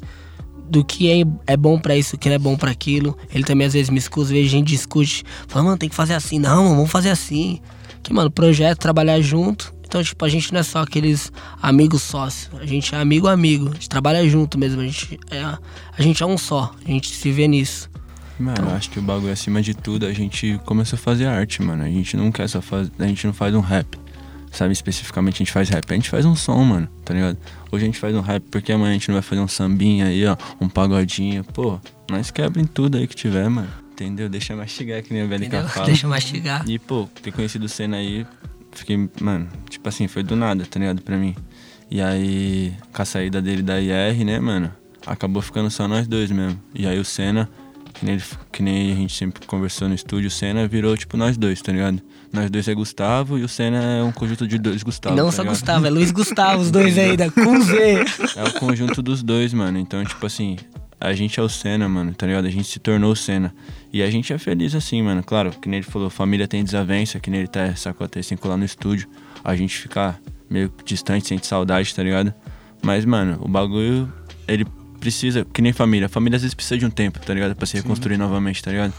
do que é, é bom pra isso, o que não é bom pra aquilo. Ele também às vezes me escuta, às vezes a gente discute. Fala, mano, tem que fazer assim. Não, mano, vamos fazer assim. Que, mano, projeto, trabalhar junto. Então, tipo, a gente não é só aqueles amigos sócios. A gente é amigo amigo. A gente trabalha junto mesmo. A gente é, a gente é um só. A gente se vê nisso. Mano, eu acho que o bagulho acima de tudo, a gente começou a fazer arte, mano. A gente não quer só fazer. A gente não faz um rap. Sabe, especificamente a gente faz rap. A gente faz um som, mano, tá ligado? Hoje a gente faz um rap porque amanhã a gente não vai fazer um sambinha aí, ó, um pagodinho. Pô, nós quebrem tudo aí que tiver, mano. Entendeu? Deixa mastigar, que nem a velha fala. Deixa mastigar. E, pô, ter conhecido o Senna aí, fiquei, mano, tipo assim, foi do nada, tá ligado? Pra mim. E aí, com a saída dele da IR, né, mano? Acabou ficando só nós dois mesmo. E aí o Senna, que nem, ele- que nem a gente sempre conversou no estúdio, o Senna virou tipo nós dois, tá ligado? Nós dois é Gustavo e o Senna é um conjunto de dois E Gustavo. não tá só ligado? Gustavo, é Luiz Gustavo, os dois ainda, com Z. É o conjunto dos dois, mano. Então, tipo assim, a gente é o Senna, mano, tá ligado? A gente se tornou o Senna. E a gente é feliz assim, mano. Claro, que nem ele falou, família tem desavença, que nem ele tá, sacou até cinco lá no estúdio. A gente fica meio distante, sente saudade, tá ligado? Mas, mano, o bagulho, ele precisa, que nem família. A família às vezes precisa de um tempo, tá ligado? Pra se reconstruir novamente, tá ligado?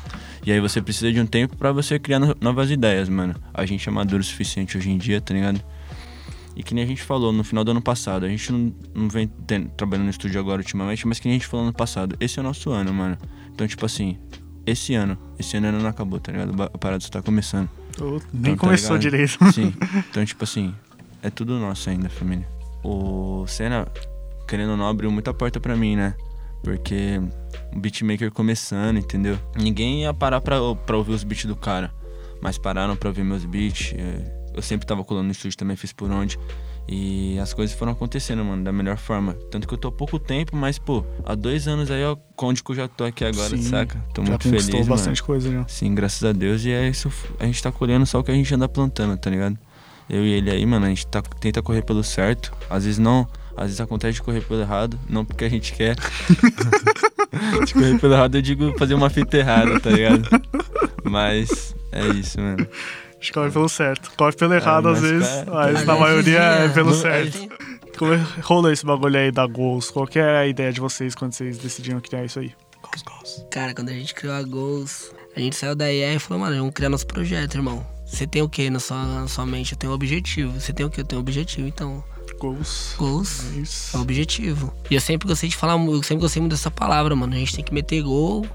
E aí você precisa de um tempo pra você criar no- novas ideias, mano. A gente é maduro o suficiente hoje em dia, tá ligado? E que nem a gente falou no final do ano passado, a gente não, não vem trabalhando no estúdio agora ultimamente, mas que nem a gente falou no passado, esse é o nosso ano, mano. Então, tipo assim, esse ano, esse ano ainda não acabou, tá ligado? A parada só tá começando. Ô, Nem Então, tá começou ligado? direito. Sim. Então, tipo assim, é tudo nosso ainda, família. O Senna, querendo ou não, abriu muita porta pra mim, né? Porque o beatmaker começando, entendeu? Ninguém ia parar pra, pra ouvir os beats do cara. Mas pararam pra ouvir meus beats. é, Eu sempre tava colando no estúdio também, fiz por onde. E as coisas foram acontecendo, mano, da melhor forma. Tanto que eu tô há pouco tempo, mas, pô, há dois anos aí, ó, onde que eu já tô aqui agora, Sim, saca? Tô já muito feliz, mano. bastante coisa, né? Sim, graças a Deus. E é isso. A gente tá colhendo só o que a gente anda plantando, tá ligado? Eu e ele aí, mano, a gente tá, tenta correr pelo certo. Às vezes não. Às vezes acontece de correr pelo errado. Não porque a gente quer. de correr pelo errado, eu digo fazer uma fita errada, tá ligado? Mas é isso, mano. Acho que corre pelo certo. Corre pelo errado às mas vezes, cara, mas às na maioria é é. pelo Não, certo. Como é- rolou esse bagulho aí da Goals? Qual que é a ideia de vocês quando vocês decidiram criar isso aí? Cara, quando a gente criou a Goals, a gente saiu da IR e falou, mano, vamos criar nosso projeto, irmão. Você tem o que na sua, na sua mente? Eu tenho um objetivo. Você tem o que? Eu tenho um objetivo. Então, Goals. goals É é isso. o objetivo. E eu sempre gostei de falar, eu sempre gostei muito dessa palavra, mano. A gente tem que meter gol.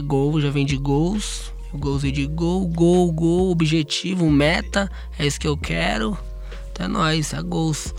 Gol já vem de gols. É de gol, gol, gol, objetivo, meta. É isso que eu quero. Então é nóis, é gols.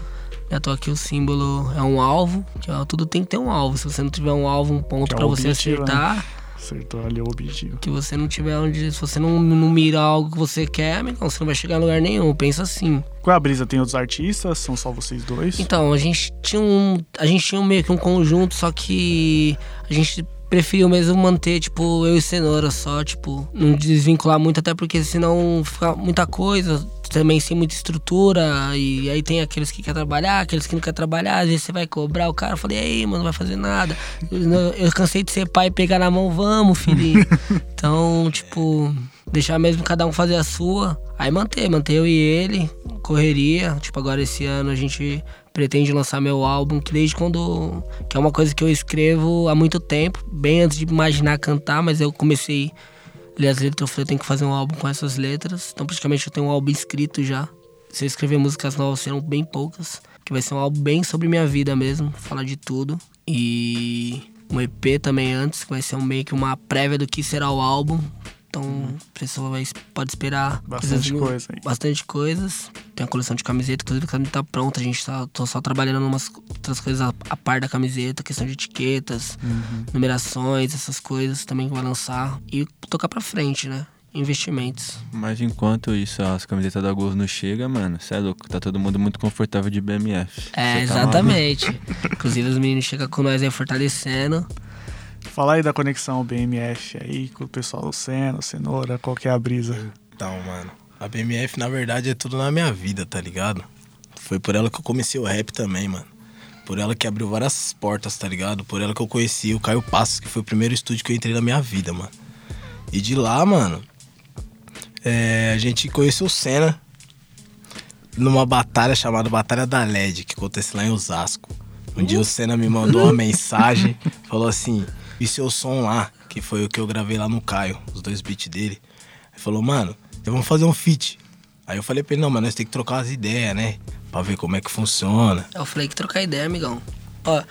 Eu tô aqui o símbolo é um alvo, que ó, tudo tem que ter um alvo. Se você não tiver um alvo, um ponto é pra o você objetivo, né? acertar, Acertou ali o objetivo. que você não tiver onde. Se você não, não mira algo que você quer, amigão, você não vai chegar em lugar nenhum. Pensa assim. Qual é a brisa? Tem outros artistas? São só vocês dois? Então, a gente tinha um. A gente tinha meio que um conjunto, só que a gente prefiro mesmo manter, tipo, eu e cenoura só, tipo, não desvincular muito, até porque senão fica muita coisa, também sem muita estrutura, e aí tem aqueles que quer trabalhar, aqueles que não quer trabalhar, às vezes você vai cobrar o cara, eu falei, e aí, mano, não vai fazer nada. Eu, eu cansei de ser pai e pegar na mão, vamos, filhinho. Então, tipo, deixar mesmo cada um fazer a sua. Aí manter, manter eu e ele, correria. Tipo, agora esse ano a gente pretende lançar meu álbum, que desde quando. que é uma coisa que eu escrevo há muito tempo, bem antes de imaginar cantar, mas eu comecei a ler as letras, eu falei, eu tenho que fazer um álbum com essas letras. Então praticamente eu tenho um álbum escrito já. Se eu escrever músicas novas, serão bem poucas. Que vai ser um álbum bem sobre minha vida mesmo, falar de tudo. E um EP também antes, que vai ser um meio que uma prévia do que será o álbum. Então, a pessoa vai, pode esperar Bastante coisas, coisa. Bastante coisas. Tem a coleção de camiseta, inclusive a camiseta tá pronta. A gente tá tô só trabalhando em umas outras coisas a, a par da camiseta, questão de etiquetas, numerações, essas coisas também que vai lançar. E tocar pra frente, né? Investimentos. Mas enquanto isso, as camisetas da Gol não chegam, mano, cê é louco, tá todo mundo muito confortável de BMF. É, tá exatamente. Inclusive os meninos chegam com nós aí fortalecendo. Fala aí da conexão BMF aí com o pessoal do Senna, Cenoura, qual que é a brisa? Então, mano, a BMF na verdade é tudo na minha vida, tá ligado? Foi por ela que eu comecei o rap também, mano. Por ela que abriu várias portas, tá ligado? Por ela que eu conheci o Caio Passos, que foi o primeiro estúdio que eu entrei na minha vida, mano. E de lá, mano, é, a gente conheceu o Senna numa batalha chamada Batalha da LED, que acontece lá em Osasco. Um dia o Senna me mandou uma mensagem, falou assim: e seu som lá, que foi o que eu gravei lá no Caio, os dois beats dele. Ele falou, mano, vamos fazer um feat. Aí eu falei pra ele, não, mas nós tem que trocar umas ideias, né? Pra ver como é que funciona. Eu falei que trocar ideia, amigão. Ó.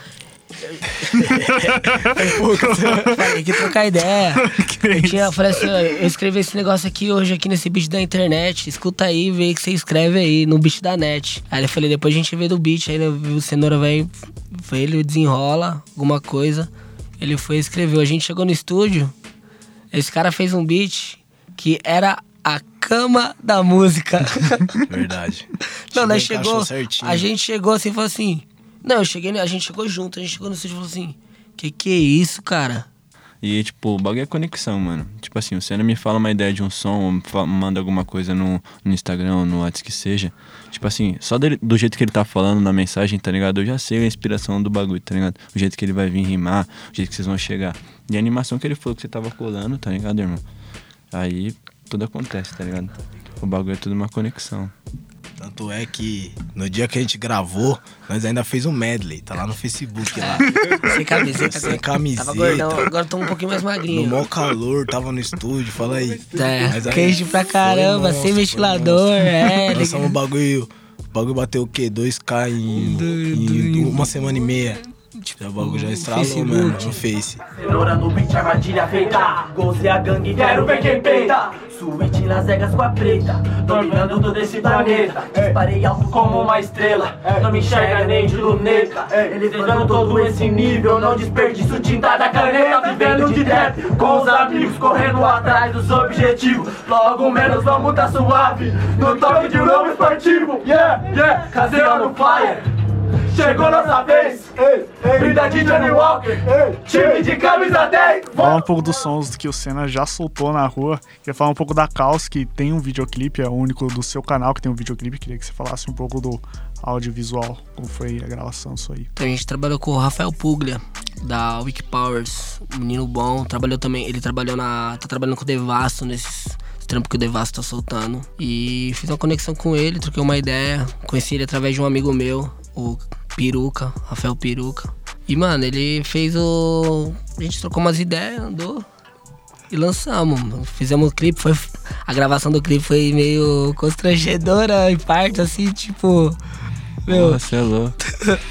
falei que trocar ideia. Eu, tinha, eu falei assim, eu escrevi esse negócio aqui hoje aqui nesse beat da internet. Escuta aí, vê que você escreve aí no beat da net. Aí eu falei, depois a gente vê do beat, aí o cenoura vai. Ele desenrola alguma coisa. Ele foi e escreveu. A gente chegou no estúdio, esse cara fez um beat que era a cama da música. Verdade. Não, nós Chegou, chegou. A gente chegou assim e falou assim. Não, eu cheguei, a gente chegou junto, a gente chegou no estúdio e falou assim: Que que é isso, cara? E, tipo, o bagulho é conexão, mano. Tipo assim, o Senna me fala uma ideia de um som, ou manda alguma coisa no, no Instagram no WhatsApp que seja. Tipo assim, só dele- do jeito que ele tá falando na mensagem, tá ligado? Eu já sei a inspiração do bagulho, tá ligado? O jeito que ele vai vir rimar, o jeito que vocês vão chegar. E a animação que ele falou que você tava colando, tá ligado, irmão? Aí tudo acontece, tá ligado? O bagulho é tudo uma conexão. Tanto é que no dia que a gente gravou, nós ainda fez um medley, tá lá no Facebook lá. Sem camiseta. Sem camiseta. Tava gordão, agora tô um pouquinho mais No magrinho. maior calor, tava no estúdio, fala aí. É, Mas aí queijo pra caramba, monstro, sem ventilador, é. Lançamos um bagulho. O bagulho bateu o quê? 2K em, em uma semana e meia. Já o bagulho já estralou, Facebook. mano, no Face. Cenoura no beat, armadilha feita. Gols e a gangue, quero ver quem peita. Switch Las Vegas com a preta. Dominando todo esse planeta. Disparei alto como uma estrela. Não me enxerga nem de luneta. Eles dando todo esse nível Não desperdiço tinta da caneta. Vivendo de trap com os amigos Correndo atrás dos objetivos. Logo menos vamos tá suave No toque de um novo esportivo. Yeah, yeah, caseiro no flyer Chegou nossa vez, vida de Johnny Walker, time de camisa 10. Falar um pouco dos sons que o Senna já soltou na rua. Queria falar um pouco da Caos, que tem um videoclipe, é o único do seu canal que tem um videoclipe. Queria que você falasse um pouco do audiovisual, como foi a gravação disso aí. Então a gente trabalhou com o Rafael Puglia, da Wiki Powers, um menino bom. Trabalhou também, ele trabalhou na. tá trabalhando com o Devasto nesses trampos que o Devasto tá soltando. E fiz uma conexão com ele, troquei uma ideia. Conheci ele através de um amigo meu, o Peruca, Rafael Peruca. E, mano, ele fez o. A gente trocou umas ideias, andou. E lançamos. Fizemos o clipe, foi. A gravação do clipe foi meio constrangedora em parte, assim, tipo. Meu, você é louco.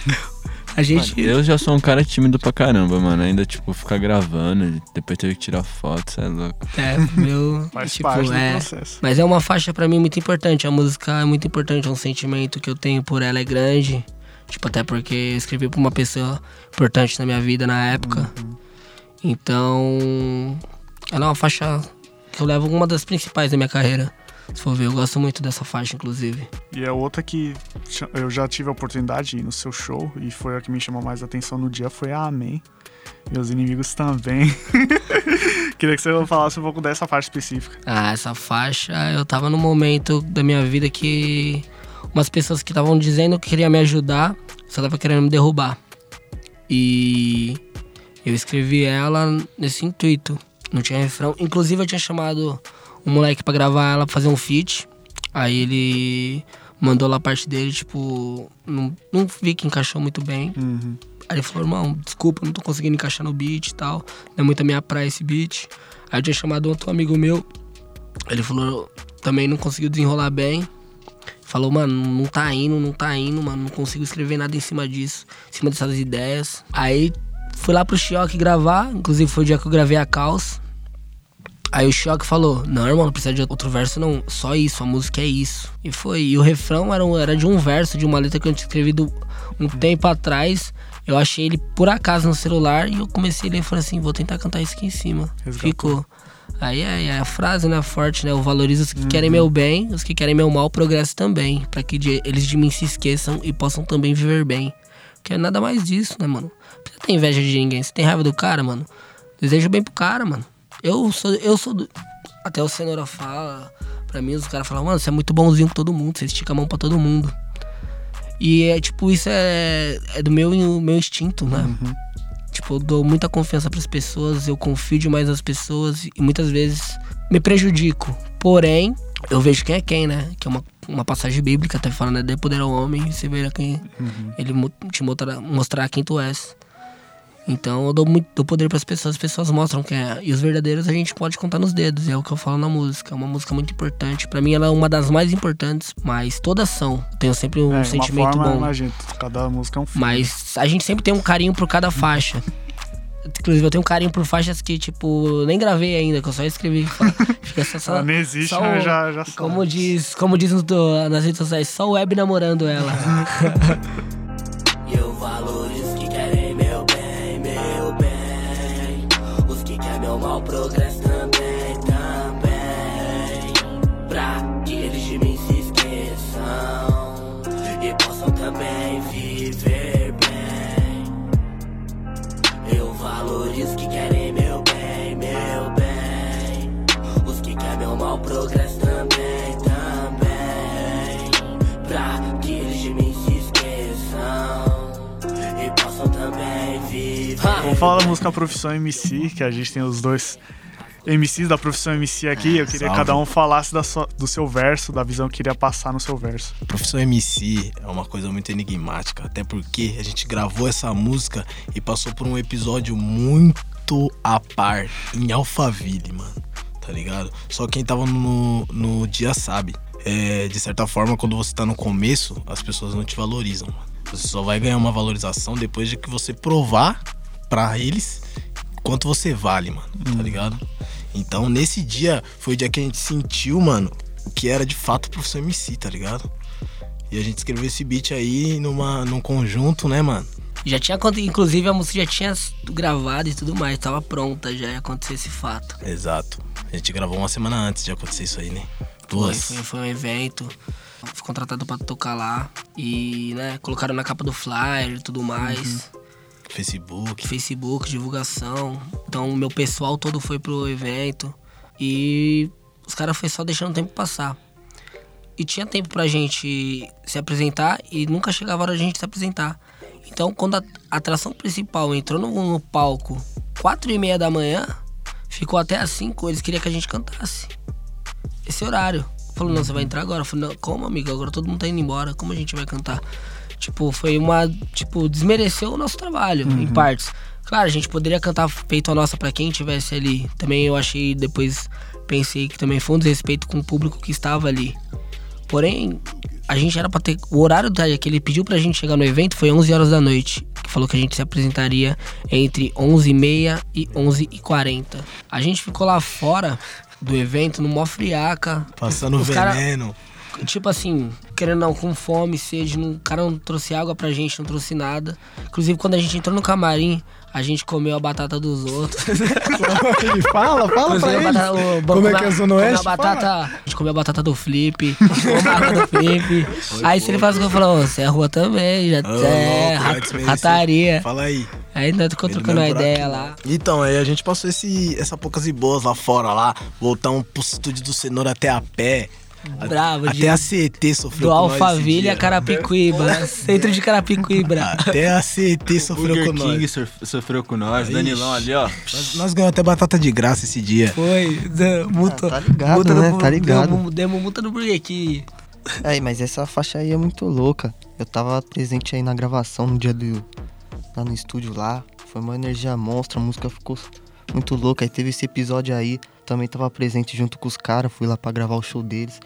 a gente. Eu já sou um cara tímido pra caramba, mano. Ainda, tipo, ficar gravando, depois teve que tirar foto, você é louco. É, meu. Faz tipo, parte do é. processo. Mas é uma faixa pra mim muito importante. A música é muito importante, é um sentimento que eu tenho por ela é grande. Tipo, até porque eu escrevi pra uma pessoa importante na minha vida na época. Então. Ela é uma faixa que eu levo uma das principais da minha carreira. Se for ver, eu gosto muito dessa faixa, inclusive. E é outra que eu já tive a oportunidade de ir no seu show e foi a que me chamou mais atenção no dia, foi a Amém. Meus inimigos também. Queria que você falasse um pouco dessa faixa específica. Ah, essa faixa, eu tava num momento da minha vida que umas pessoas que estavam dizendo que queriam me ajudar, só tava querendo me derrubar. E eu escrevi ela nesse intuito. Não tinha refrão. Inclusive eu tinha chamado um moleque pra gravar ela, pra fazer um feat. Aí ele mandou lá a parte dele, tipo, não, não vi que encaixou muito bem. Aí ele falou, irmão, desculpa, não tô conseguindo encaixar no beat e tal. Não é muito a minha praia esse beat. Aí eu tinha chamado outro amigo meu. Ele falou, também não conseguiu desenrolar bem. Falou, mano, não tá indo, não tá indo, mano. Não consigo escrever nada em cima disso, em cima dessas ideias. Aí fui lá pro Chioque gravar, inclusive foi o dia que eu gravei a Caos. Aí o Choque falou: Não, irmão, não precisa de outro verso, não. Só isso, a música é isso. E foi. E o refrão era, um- era de um verso, de uma letra que eu tinha escrevido um tempo atrás. Eu achei ele por acaso no celular e eu comecei a ler e falei assim: Vou tentar cantar isso aqui em cima. Ficou. Aí é, é a frase, né, forte, né? Eu valorizo os que querem meu bem, os que querem meu mal, progresso também. Pra que de- eles de mim se esqueçam e possam também viver bem. Porque é nada mais disso, né, mano? Precisa ter inveja de ninguém. Se tem raiva do cara, mano, desejo bem pro cara, mano. Eu sou, eu sou do... Até o Cenoura fala, pra mim, os caras falam, mano, você é muito bonzinho com todo mundo, você estica a mão pra todo mundo. E é tipo, isso é, é do meu, meu instinto, né? Tipo, eu dou muita confiança pras pessoas, eu confio demais nas pessoas e muitas vezes me prejudico. Porém, eu vejo quem é quem, né? Que é uma, uma passagem bíblica, até falando, né? Dê poder ao homem e você verá quem. Ele mo- te mostrar, mostrar quem tu és. Então eu dou muito dou poder pras pessoas, as pessoas mostram quem é. E os verdadeiros a gente pode contar nos dedos, e é o que eu falo na música. É uma música muito importante. Pra mim ela é uma das mais importantes, mas todas são. Tenho sempre um é, sentimento uma forma, bom. imagina, cada música é um filme. Mas a gente sempre tem um carinho por cada faixa. Inclusive, eu tenho um carinho por faixas que, tipo, eu nem gravei ainda, que eu só escrevi. Fica só, só, Ela nem existe, só mas o- já, já sabe. Como diz, como diz no- nas redes sociais, só o web namorando ela. falar da música Profissão MC, que a gente tem os dois MCs da Profissão MC aqui. Eu queria que cada um falasse da sua- do seu verso, da visão que queria passar no seu verso. Profissão MC é uma coisa muito enigmática, até porque a gente gravou essa música e passou por um episódio muito a par em Alphaville, mano. Tá ligado? Só quem tava no, no dia sabe. É, de certa forma, quando você tá no começo, as pessoas não te valorizam. mano. Você só vai ganhar uma valorização depois de que você provar pra eles quanto você vale, mano. Tá ligado? Então, nesse dia, foi o dia que a gente sentiu, mano, o que era de fato profissão MC, tá ligado? E a gente escreveu esse beat aí numa, num conjunto, né, mano? Já tinha inclusive a música já tinha sido gravada e tudo mais, tava pronta, já ia acontecer esse fato. Exato. A gente gravou uma semana antes de acontecer isso aí, né? Foi, Duas. foi, foi um evento, fui contratado pra tocar lá e, né, colocaram na capa do flyer e tudo mais. Facebook. Facebook, divulgação. Então, meu pessoal todo foi pro evento e os caras foi só deixando o tempo passar. E tinha tempo pra gente se apresentar e nunca chegava a hora de a gente se apresentar. Então, quando a atração principal entrou no, no palco, quatro e meia da manhã, ficou até às cinco, eles queriam que a gente cantasse. Esse horário. Falou, não, você vai entrar agora. Eu falei, não, como, amigo? Agora todo mundo tá indo embora. Como a gente vai cantar? Tipo, foi uma. Tipo, desmereceu o nosso trabalho, em partes. Claro, a gente poderia cantar feito a nossa pra quem tivesse ali. Também eu achei, depois pensei que também foi um desrespeito com o público que estava ali. Porém, a gente era pra ter. O horário que ele pediu pra gente chegar no evento foi 11 horas da noite. Que falou que a gente se apresentaria entre 11h30 e 11h40. A gente ficou lá fora do evento, no mó friaca. Passando Os cara- veneno. tipo assim, querendo não, com fome, sede, não, o cara não trouxe água pra gente, não trouxe nada. Inclusive, quando a gente entrou no camarim, a gente comeu a batata dos outros. fala, fala Inclusive, pra batata- o Como é que é a Zona Oeste? A batata, a gente comeu a batata do Flip, comeu a água do Flip. Aí se ele faz o que eu falo, você é rua também, já Ô, é rataria. Fala aí. Aí nós ficou trocando uma ideia lá. Então, aí a gente passou esse, essa poucas e boas lá fora, lá. Voltamos pro estúdio do Cenoura até a pé. A- Bravo, Até de- a CET sofreu Do com nós esse Alphaville a Carapicuíba. Centro de Carapicuíba. Até a CET sofreu Burger com King nós. sof- sofreu com nós. Ixi. Danilão ali, ó. Nós, nós ganhamos até batata de graça esse dia. Foi, multa. tá ligado, multa né? no- Tá ligado. Demos, demos multa no Burger King. Aí, mas essa faixa aí é muito louca. Eu tava presente aí na gravação no dia do. lá no estúdio lá. Foi uma energia monstra, a música ficou muito louca. Aí teve esse episódio aí. Também tava presente junto com os caras. Fui lá pra gravar o show deles.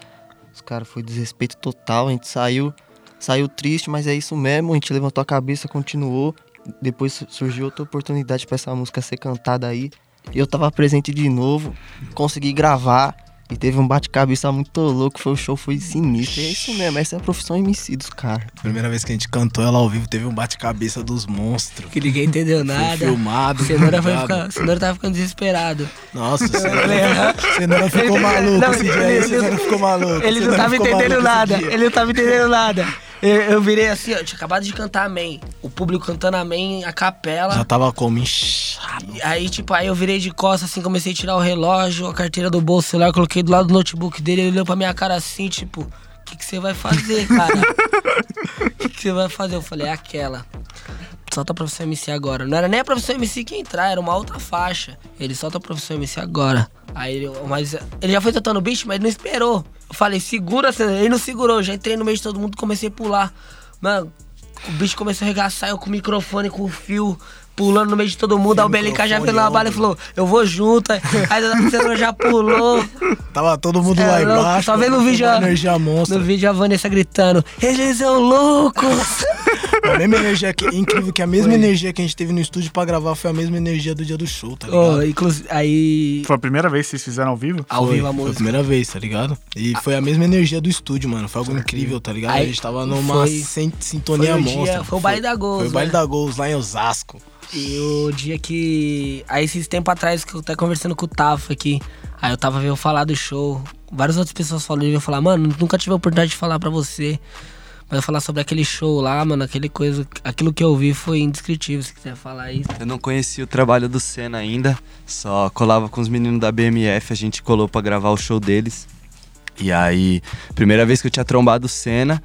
Os caras foi desrespeito total. A gente saiu. Saiu triste, mas é isso mesmo. A gente levantou a cabeça, continuou. Depois su- surgiu outra oportunidade pra essa música ser cantada aí. E eu tava presente de novo. Consegui gravar. E teve um bate-cabeça muito louco. Foi o show, foi sinistro. É isso mesmo, essa é a profissão MC dos caras. Primeira vez que a gente cantou ela ao vivo, teve um bate-cabeça dos monstros. Que ninguém entendeu nada. filmado, Cenoura, foi ficar, Cenoura tava ficando desesperado. Nossa, o Cenoura, Cenoura ficou maluco esse ele- dia aí. Cenoura ficou maluco. Ele não tava entendendo nada. Ele não tava entendendo nada. Eu, eu virei assim, ó. Tinha acabado de cantar Amém. O público cantando Amém, a capela. Já tava como inchado. Aí, tipo, aí eu virei de costas, assim, comecei a tirar o relógio, a carteira do bolso, o celular, coloquei do lado do notebook dele, ele olhou pra minha cara assim, tipo, o que que você vai fazer, cara? O que que você vai fazer? Eu falei, é aquela. Solta a profissão MC agora. Não era nem a profissão MC que entrar, era uma outra faixa. Ele solta a profissão MC agora. Aí ele, mas ele já foi tentando o bicho, mas ele não esperou. Eu falei, segura, ele não segurou. Eu já entrei no meio de todo mundo, comecei a pular. Mano, o bicho começou a arregaçar, eu com o microfone, com o fio, pulando no meio de todo mundo. Aí o BLK já fez na bala e falou, eu vou junto. Aí a Cenoura já pulou. Tava todo mundo É lá louco, embaixo. Só vendo o vídeo, uma a- no vídeo a Vanessa gritando, eles são loucos. A mesma energia que, incrível que a mesma energia que a gente teve no estúdio pra gravar foi a mesma energia do dia do show, tá ligado? Oh, inclusive, aí... Foi a primeira vez que vocês fizeram ao vivo? Ao foi, vivo a Foi a primeira vez, tá ligado? E foi a mesma energia do estúdio, mano. Foi algo incrível, tá ligado? Aí, a gente tava numa foi- sin- sintonia foi o dia- monstra. foi o baile da Gols, Foi o baile né? da Gols lá em Osasco. E o dia que. Aí esses tempos atrás que eu tava conversando com o Tafa aqui. Aí eu tava vendo falar do show. Várias outras pessoas falaram e eu falar, mano, nunca tive a oportunidade de falar pra você. Mas eu falar sobre aquele show lá, mano, aquele coisa. Aquilo que eu vi foi indescritível, se quiser falar isso. Eu não conhecia o trabalho do Senna ainda, só colava com os meninos da BMF, a gente colou pra gravar o show deles. E aí, primeira vez que eu tinha trombado o Senna,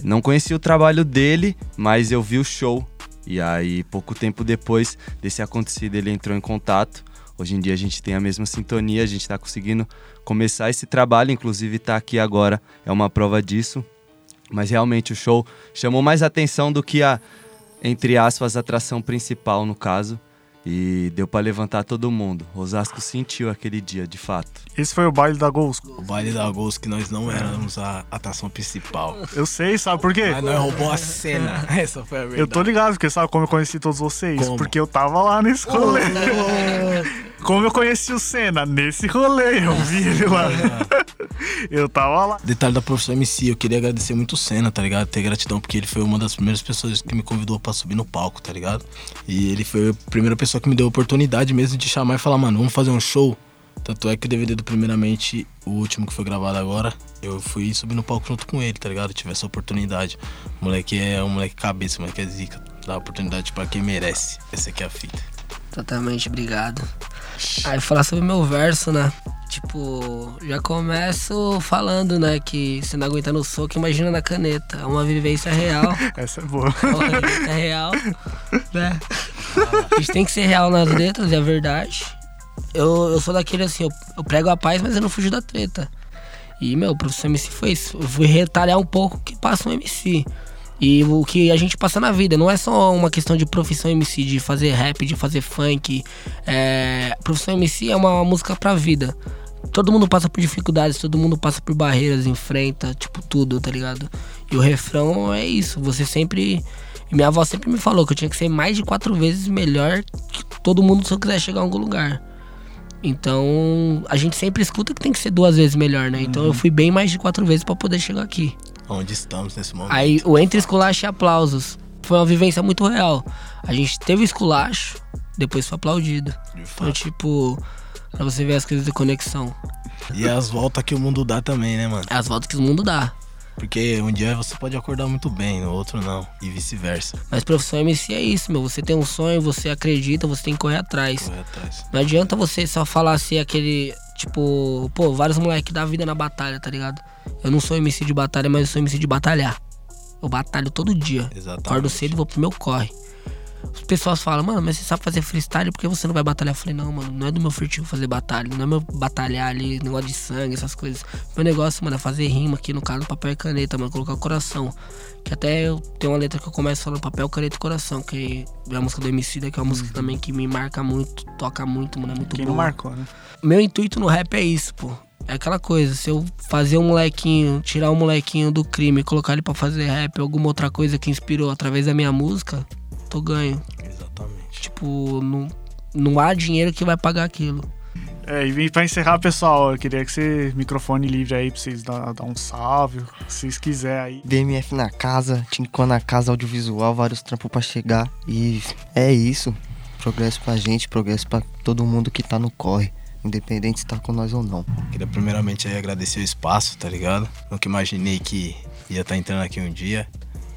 não conhecia o trabalho dele, mas eu vi o show. E aí, pouco tempo depois desse acontecido, ele entrou em contato. Hoje em dia a gente tem a mesma sintonia, a gente tá conseguindo começar esse trabalho, inclusive tá aqui agora, é uma prova disso. Mas realmente o show chamou mais atenção do que a, entre aspas, atração principal no caso. E deu pra levantar todo mundo. Osasco sentiu aquele dia, de fato. Esse foi o baile da Gols. O baile da Gols que nós não éramos a atração principal. Eu sei, sabe por quê? Mas nós roubou a cena. Essa foi a verdade. Eu tô ligado, porque sabe como eu conheci todos vocês? Como? Porque eu tava lá nesse rolê. Como eu conheci o Senna? Nesse rolê, eu vi ele lá. eu tava lá. Detalhe da profissão MC, eu queria agradecer muito o Senna, tá ligado? Ter gratidão, porque ele foi uma das primeiras pessoas que me convidou pra subir no palco, tá ligado? E ele foi a primeira pessoa que me deu a oportunidade mesmo de chamar e falar, mano, vamos fazer um show. Tanto é que o DVD do Primeiramente, o último que foi gravado agora, eu fui subir no palco junto com ele, tá ligado? Eu tive essa oportunidade. O moleque é um moleque cabeça, o moleque é zica. Dá oportunidade pra quem merece. Essa aqui é a fita. Totalmente, obrigado. Aí falar sobre meu verso, né? Tipo, já começo falando, né? Que se não aguenta no soco, imagina na caneta. É uma vivência real. Essa é boa. É uma vivência real, né? A gente tem que ser real nas letras, é a verdade. Eu, eu sou daquele assim, eu, eu prego a paz, mas eu não fujo da treta. E, meu, o professor MC foi isso. Eu fui retalhar um pouco o que passa um MC. E o que a gente passa na vida. Não é só uma questão de profissão MC, de fazer rap, de fazer funk. É, profissão MC é uma música pra vida. Todo mundo passa por dificuldades, todo mundo passa por barreiras, enfrenta, tipo, tudo, tá ligado? E o refrão é isso. Você sempre. Minha avó sempre me falou que eu tinha que ser mais de quatro vezes melhor que todo mundo se eu quiser chegar a algum lugar. Então, a gente sempre escuta que tem que ser duas vezes melhor, né? Então eu fui bem mais de quatro vezes pra poder chegar aqui. Onde estamos nesse momento. Aí o entre esculacho e aplausos foi uma vivência muito real. A gente teve o esculacho, depois foi aplaudido. Então, tipo, pra você ver as coisas de conexão. E as voltas que o mundo dá também, né, mano? As voltas que o mundo dá. Porque um dia você pode acordar muito bem, no outro não. E vice-versa. Mas profissão MC é isso, meu. Você tem um sonho, você acredita, você tem que correr atrás. Correr atrás. Não adianta você só falar assim, aquele. Tipo, pô, vários moleques dá vida na batalha, tá ligado? Eu não sou MC de batalha, mas eu sou MC de batalhar. Eu batalho todo dia. Exatamente. Acordo cedo e vou pro meu corre. As pessoas falam, mano, mas você sabe fazer freestyle, por que você não vai batalhar? Eu falei, não, mano, não é do meu furtivo fazer batalha, não é meu batalhar ali, negócio de sangue, essas coisas. Meu negócio, mano, é fazer rima aqui no caso, papel e caneta, mano, colocar o coração. Que até eu tenho uma letra que eu começo falando papel, caneta e coração, que é a música do MC, que é uma música também que me marca muito, toca muito, mano, é muito Quem boa. não marcou, né? Meu intuito no rap é isso, pô. É aquela coisa, se eu fazer um molequinho, tirar um molequinho do crime e colocar ele pra fazer rap alguma outra coisa que inspirou através da minha música, tô ganho. Exatamente. Tipo, não, não há dinheiro que vai pagar aquilo. É, e pra encerrar, pessoal, eu queria que você, microfone livre aí pra vocês dar, dar um salve, se vocês quiserem aí. BMF na casa, Tincó na casa audiovisual, vários trampos pra chegar. E é isso. Progresso pra gente, progresso pra todo mundo que tá no corre. Independente se tá com nós ou não. Queria primeiramente aí agradecer o espaço, tá ligado? Nunca imaginei que ia estar entrando aqui um dia.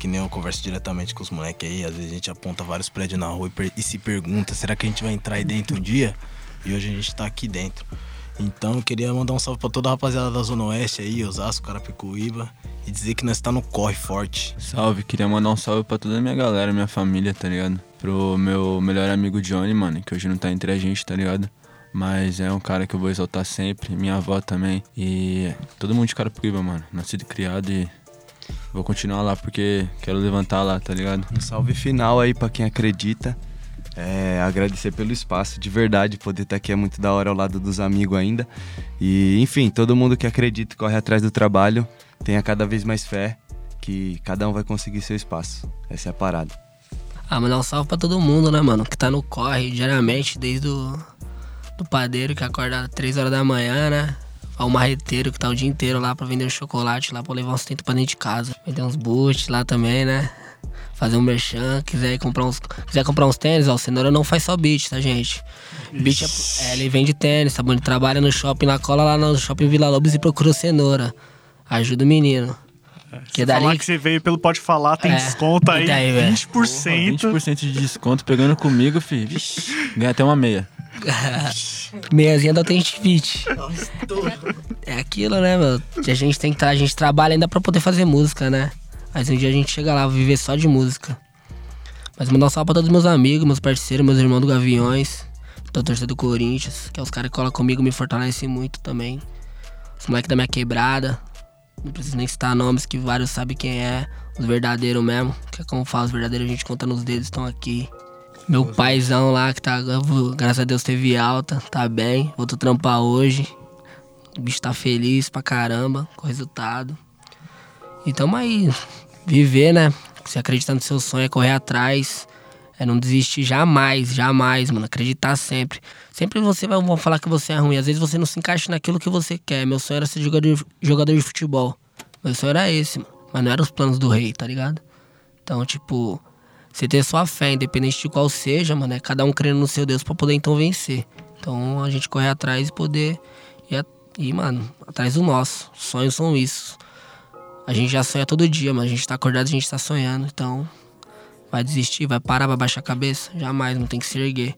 Que nem eu converso diretamente com os moleques aí. Às vezes a gente aponta vários prédios na rua e, e se pergunta: será que a gente vai entrar aí dentro um dia? E hoje a gente tá aqui dentro. Então queria mandar um salve pra toda a rapaziada da Zona Oeste aí, Osasco, Carapicuíba. E dizer que nós tá no corre forte. Salve, queria mandar um salve pra toda a minha galera, minha família, tá ligado? Pro meu melhor amigo Johnny, mano, que hoje não tá entre a gente, tá ligado? Mas é um cara que eu vou exaltar sempre, minha avó também. E todo mundo de Carapicuíba, mano. Nascido e criado e vou continuar lá porque quero levantar lá, tá ligado? Um salve final aí pra quem acredita. É, agradecer pelo espaço, de verdade, poder estar aqui é muito da hora ao lado dos amigos ainda. E, enfim, todo mundo que acredita e corre atrás do trabalho, tenha cada vez mais fé que cada um vai conseguir seu espaço. Essa é a parada. Ah, mandar um salve pra todo mundo, né, mano? Que tá no corre diariamente, desde o do padeiro que acorda às 3 horas da manhã, né? Ao marreteiro que tá o dia inteiro lá pra vender um chocolate lá pra levar uns tentos pra dentro de casa. Vender uns boots lá também, né? Fazer um merchan, quiser comprar uns, quiser comprar uns tênis, ó, o Cenoura não faz só beat, tá, gente? Beat é, é, ele vende tênis, tá bom? Ele trabalha no shopping, na cola lá no shopping Vila Lobos e procura o Cenoura. Ajuda o menino. Que Se dali falar que você veio pelo Pode Falar, tem É, desconto aí, daí, velho? 20%. 20% de desconto pegando comigo, fi. Vixe, ganha até uma meia. Meiazinha da Authentic Fit. É aquilo, né, meu? A gente tem que a gente trabalha ainda pra poder fazer música, né? Mas um dia a gente chega lá, viver só de música. Mas mandar um salve pra todos meus amigos, meus parceiros, meus irmãos do Gaviões, da torcida do Corinthians, que é os caras que colam comigo, me fortalecem muito também. Os moleques da minha quebrada. Não preciso nem citar nomes, que vários sabem quem é. Os verdadeiros mesmo. Que é como fala, os verdadeiros a gente conta nos dedos, estão aqui. Meu paizão lá, que tá, graças a Deus, teve alta, tá bem. Voltou trampar hoje. O bicho tá feliz pra caramba com o resultado. E tamo aí, viver, né? Se acreditar no seu sonho, é correr atrás. É não desistir jamais, jamais, mano. Acreditar sempre. Sempre você vai vão falar que você é ruim. Às vezes você não se encaixa naquilo que você quer. Meu sonho era ser jogador, jogador de futebol. Meu sonho era esse, mano. Mas não era os planos do rei, tá ligado? Então, tipo, você ter sua fé, independente de qual seja, mano, é cada um crendo no seu Deus pra poder então vencer. Então a gente correr atrás e poder ir, ir, mano, atrás do nosso. Sonhos são isso. A gente já sonha todo dia, mas a gente tá acordado, a gente tá sonhando. Então, vai desistir, vai parar, vai baixar a cabeça? Jamais, não tem que se erguer.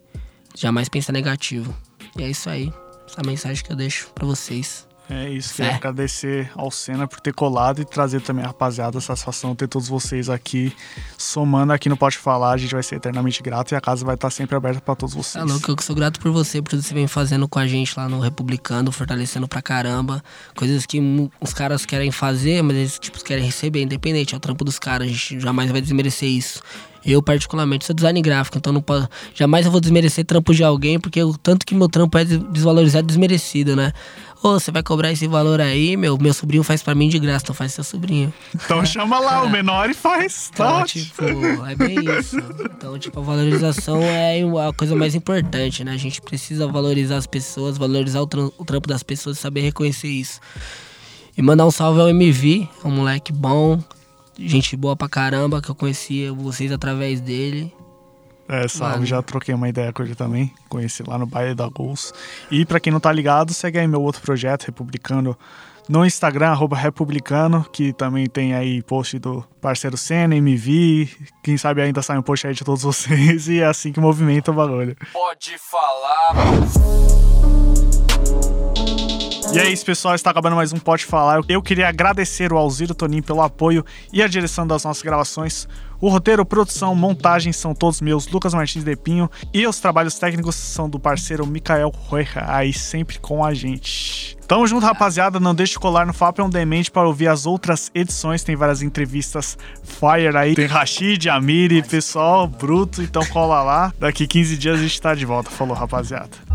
Jamais pensar negativo. E é isso aí. Essa mensagem que eu deixo pra vocês. É isso, queria agradecer ao Senna por ter colado e trazer também a rapaziada, a satisfação ter todos vocês aqui somando aqui no Pode Falar. A gente vai ser eternamente grato e a casa vai estar sempre aberta pra todos vocês. Tá louco, eu que sou grato por você, por tudo que você vem fazendo com a gente lá no Republicano, fortalecendo pra caramba. Coisas que os caras querem fazer, mas eles tipo, querem receber, independente, é o trampo dos caras, a gente jamais vai desmerecer isso. Eu, particularmente, sou design gráfico, então não posso, jamais eu vou desmerecer trampo de alguém, porque o tanto que meu trampo é des- desvalorizado desmerecido, né? Ô, você vai cobrar esse valor aí, meu? Meu sobrinho faz pra mim de graça, então faz seu sobrinho. Então chama lá o menor e faz. Tá Então, ótimo. tipo, é bem isso. Então, tipo, a valorização é a coisa mais importante, né? A gente precisa valorizar as pessoas, valorizar o, tram- o trampo das pessoas e saber reconhecer isso. E mandar um salve ao MV, um moleque bom, gente boa pra caramba, que eu conhecia vocês através dele. É, salve, Mano. já troquei uma ideia com ele também. Conheci lá no Baile da Gols. E pra quem não tá ligado, segue aí meu outro projeto, Republicano, no Instagram, arroba Republicano, que também tem aí post do parceiro Senna, MV. Quem sabe ainda sai um post aí de todos vocês. E é assim que movimenta o bagulho. Pode falar. E é isso, pessoal. Está acabando mais um Pode Falar. Eu queria agradecer o Alziro Toninho pelo apoio e a direção das nossas gravações. O roteiro, produção, montagem são todos meus, Lucas Martins de Pinho. E os trabalhos técnicos são do parceiro Mikael Roeja, aí sempre com a gente. Tamo junto, rapaziada. Não deixe de colar no Fap on Demente para ouvir as outras edições. Tem várias entrevistas fire aí. Tem Rashid, Amiri, pessoal bruto. Então cola lá. Daqui 15 dias a gente tá de volta. Falou, rapaziada.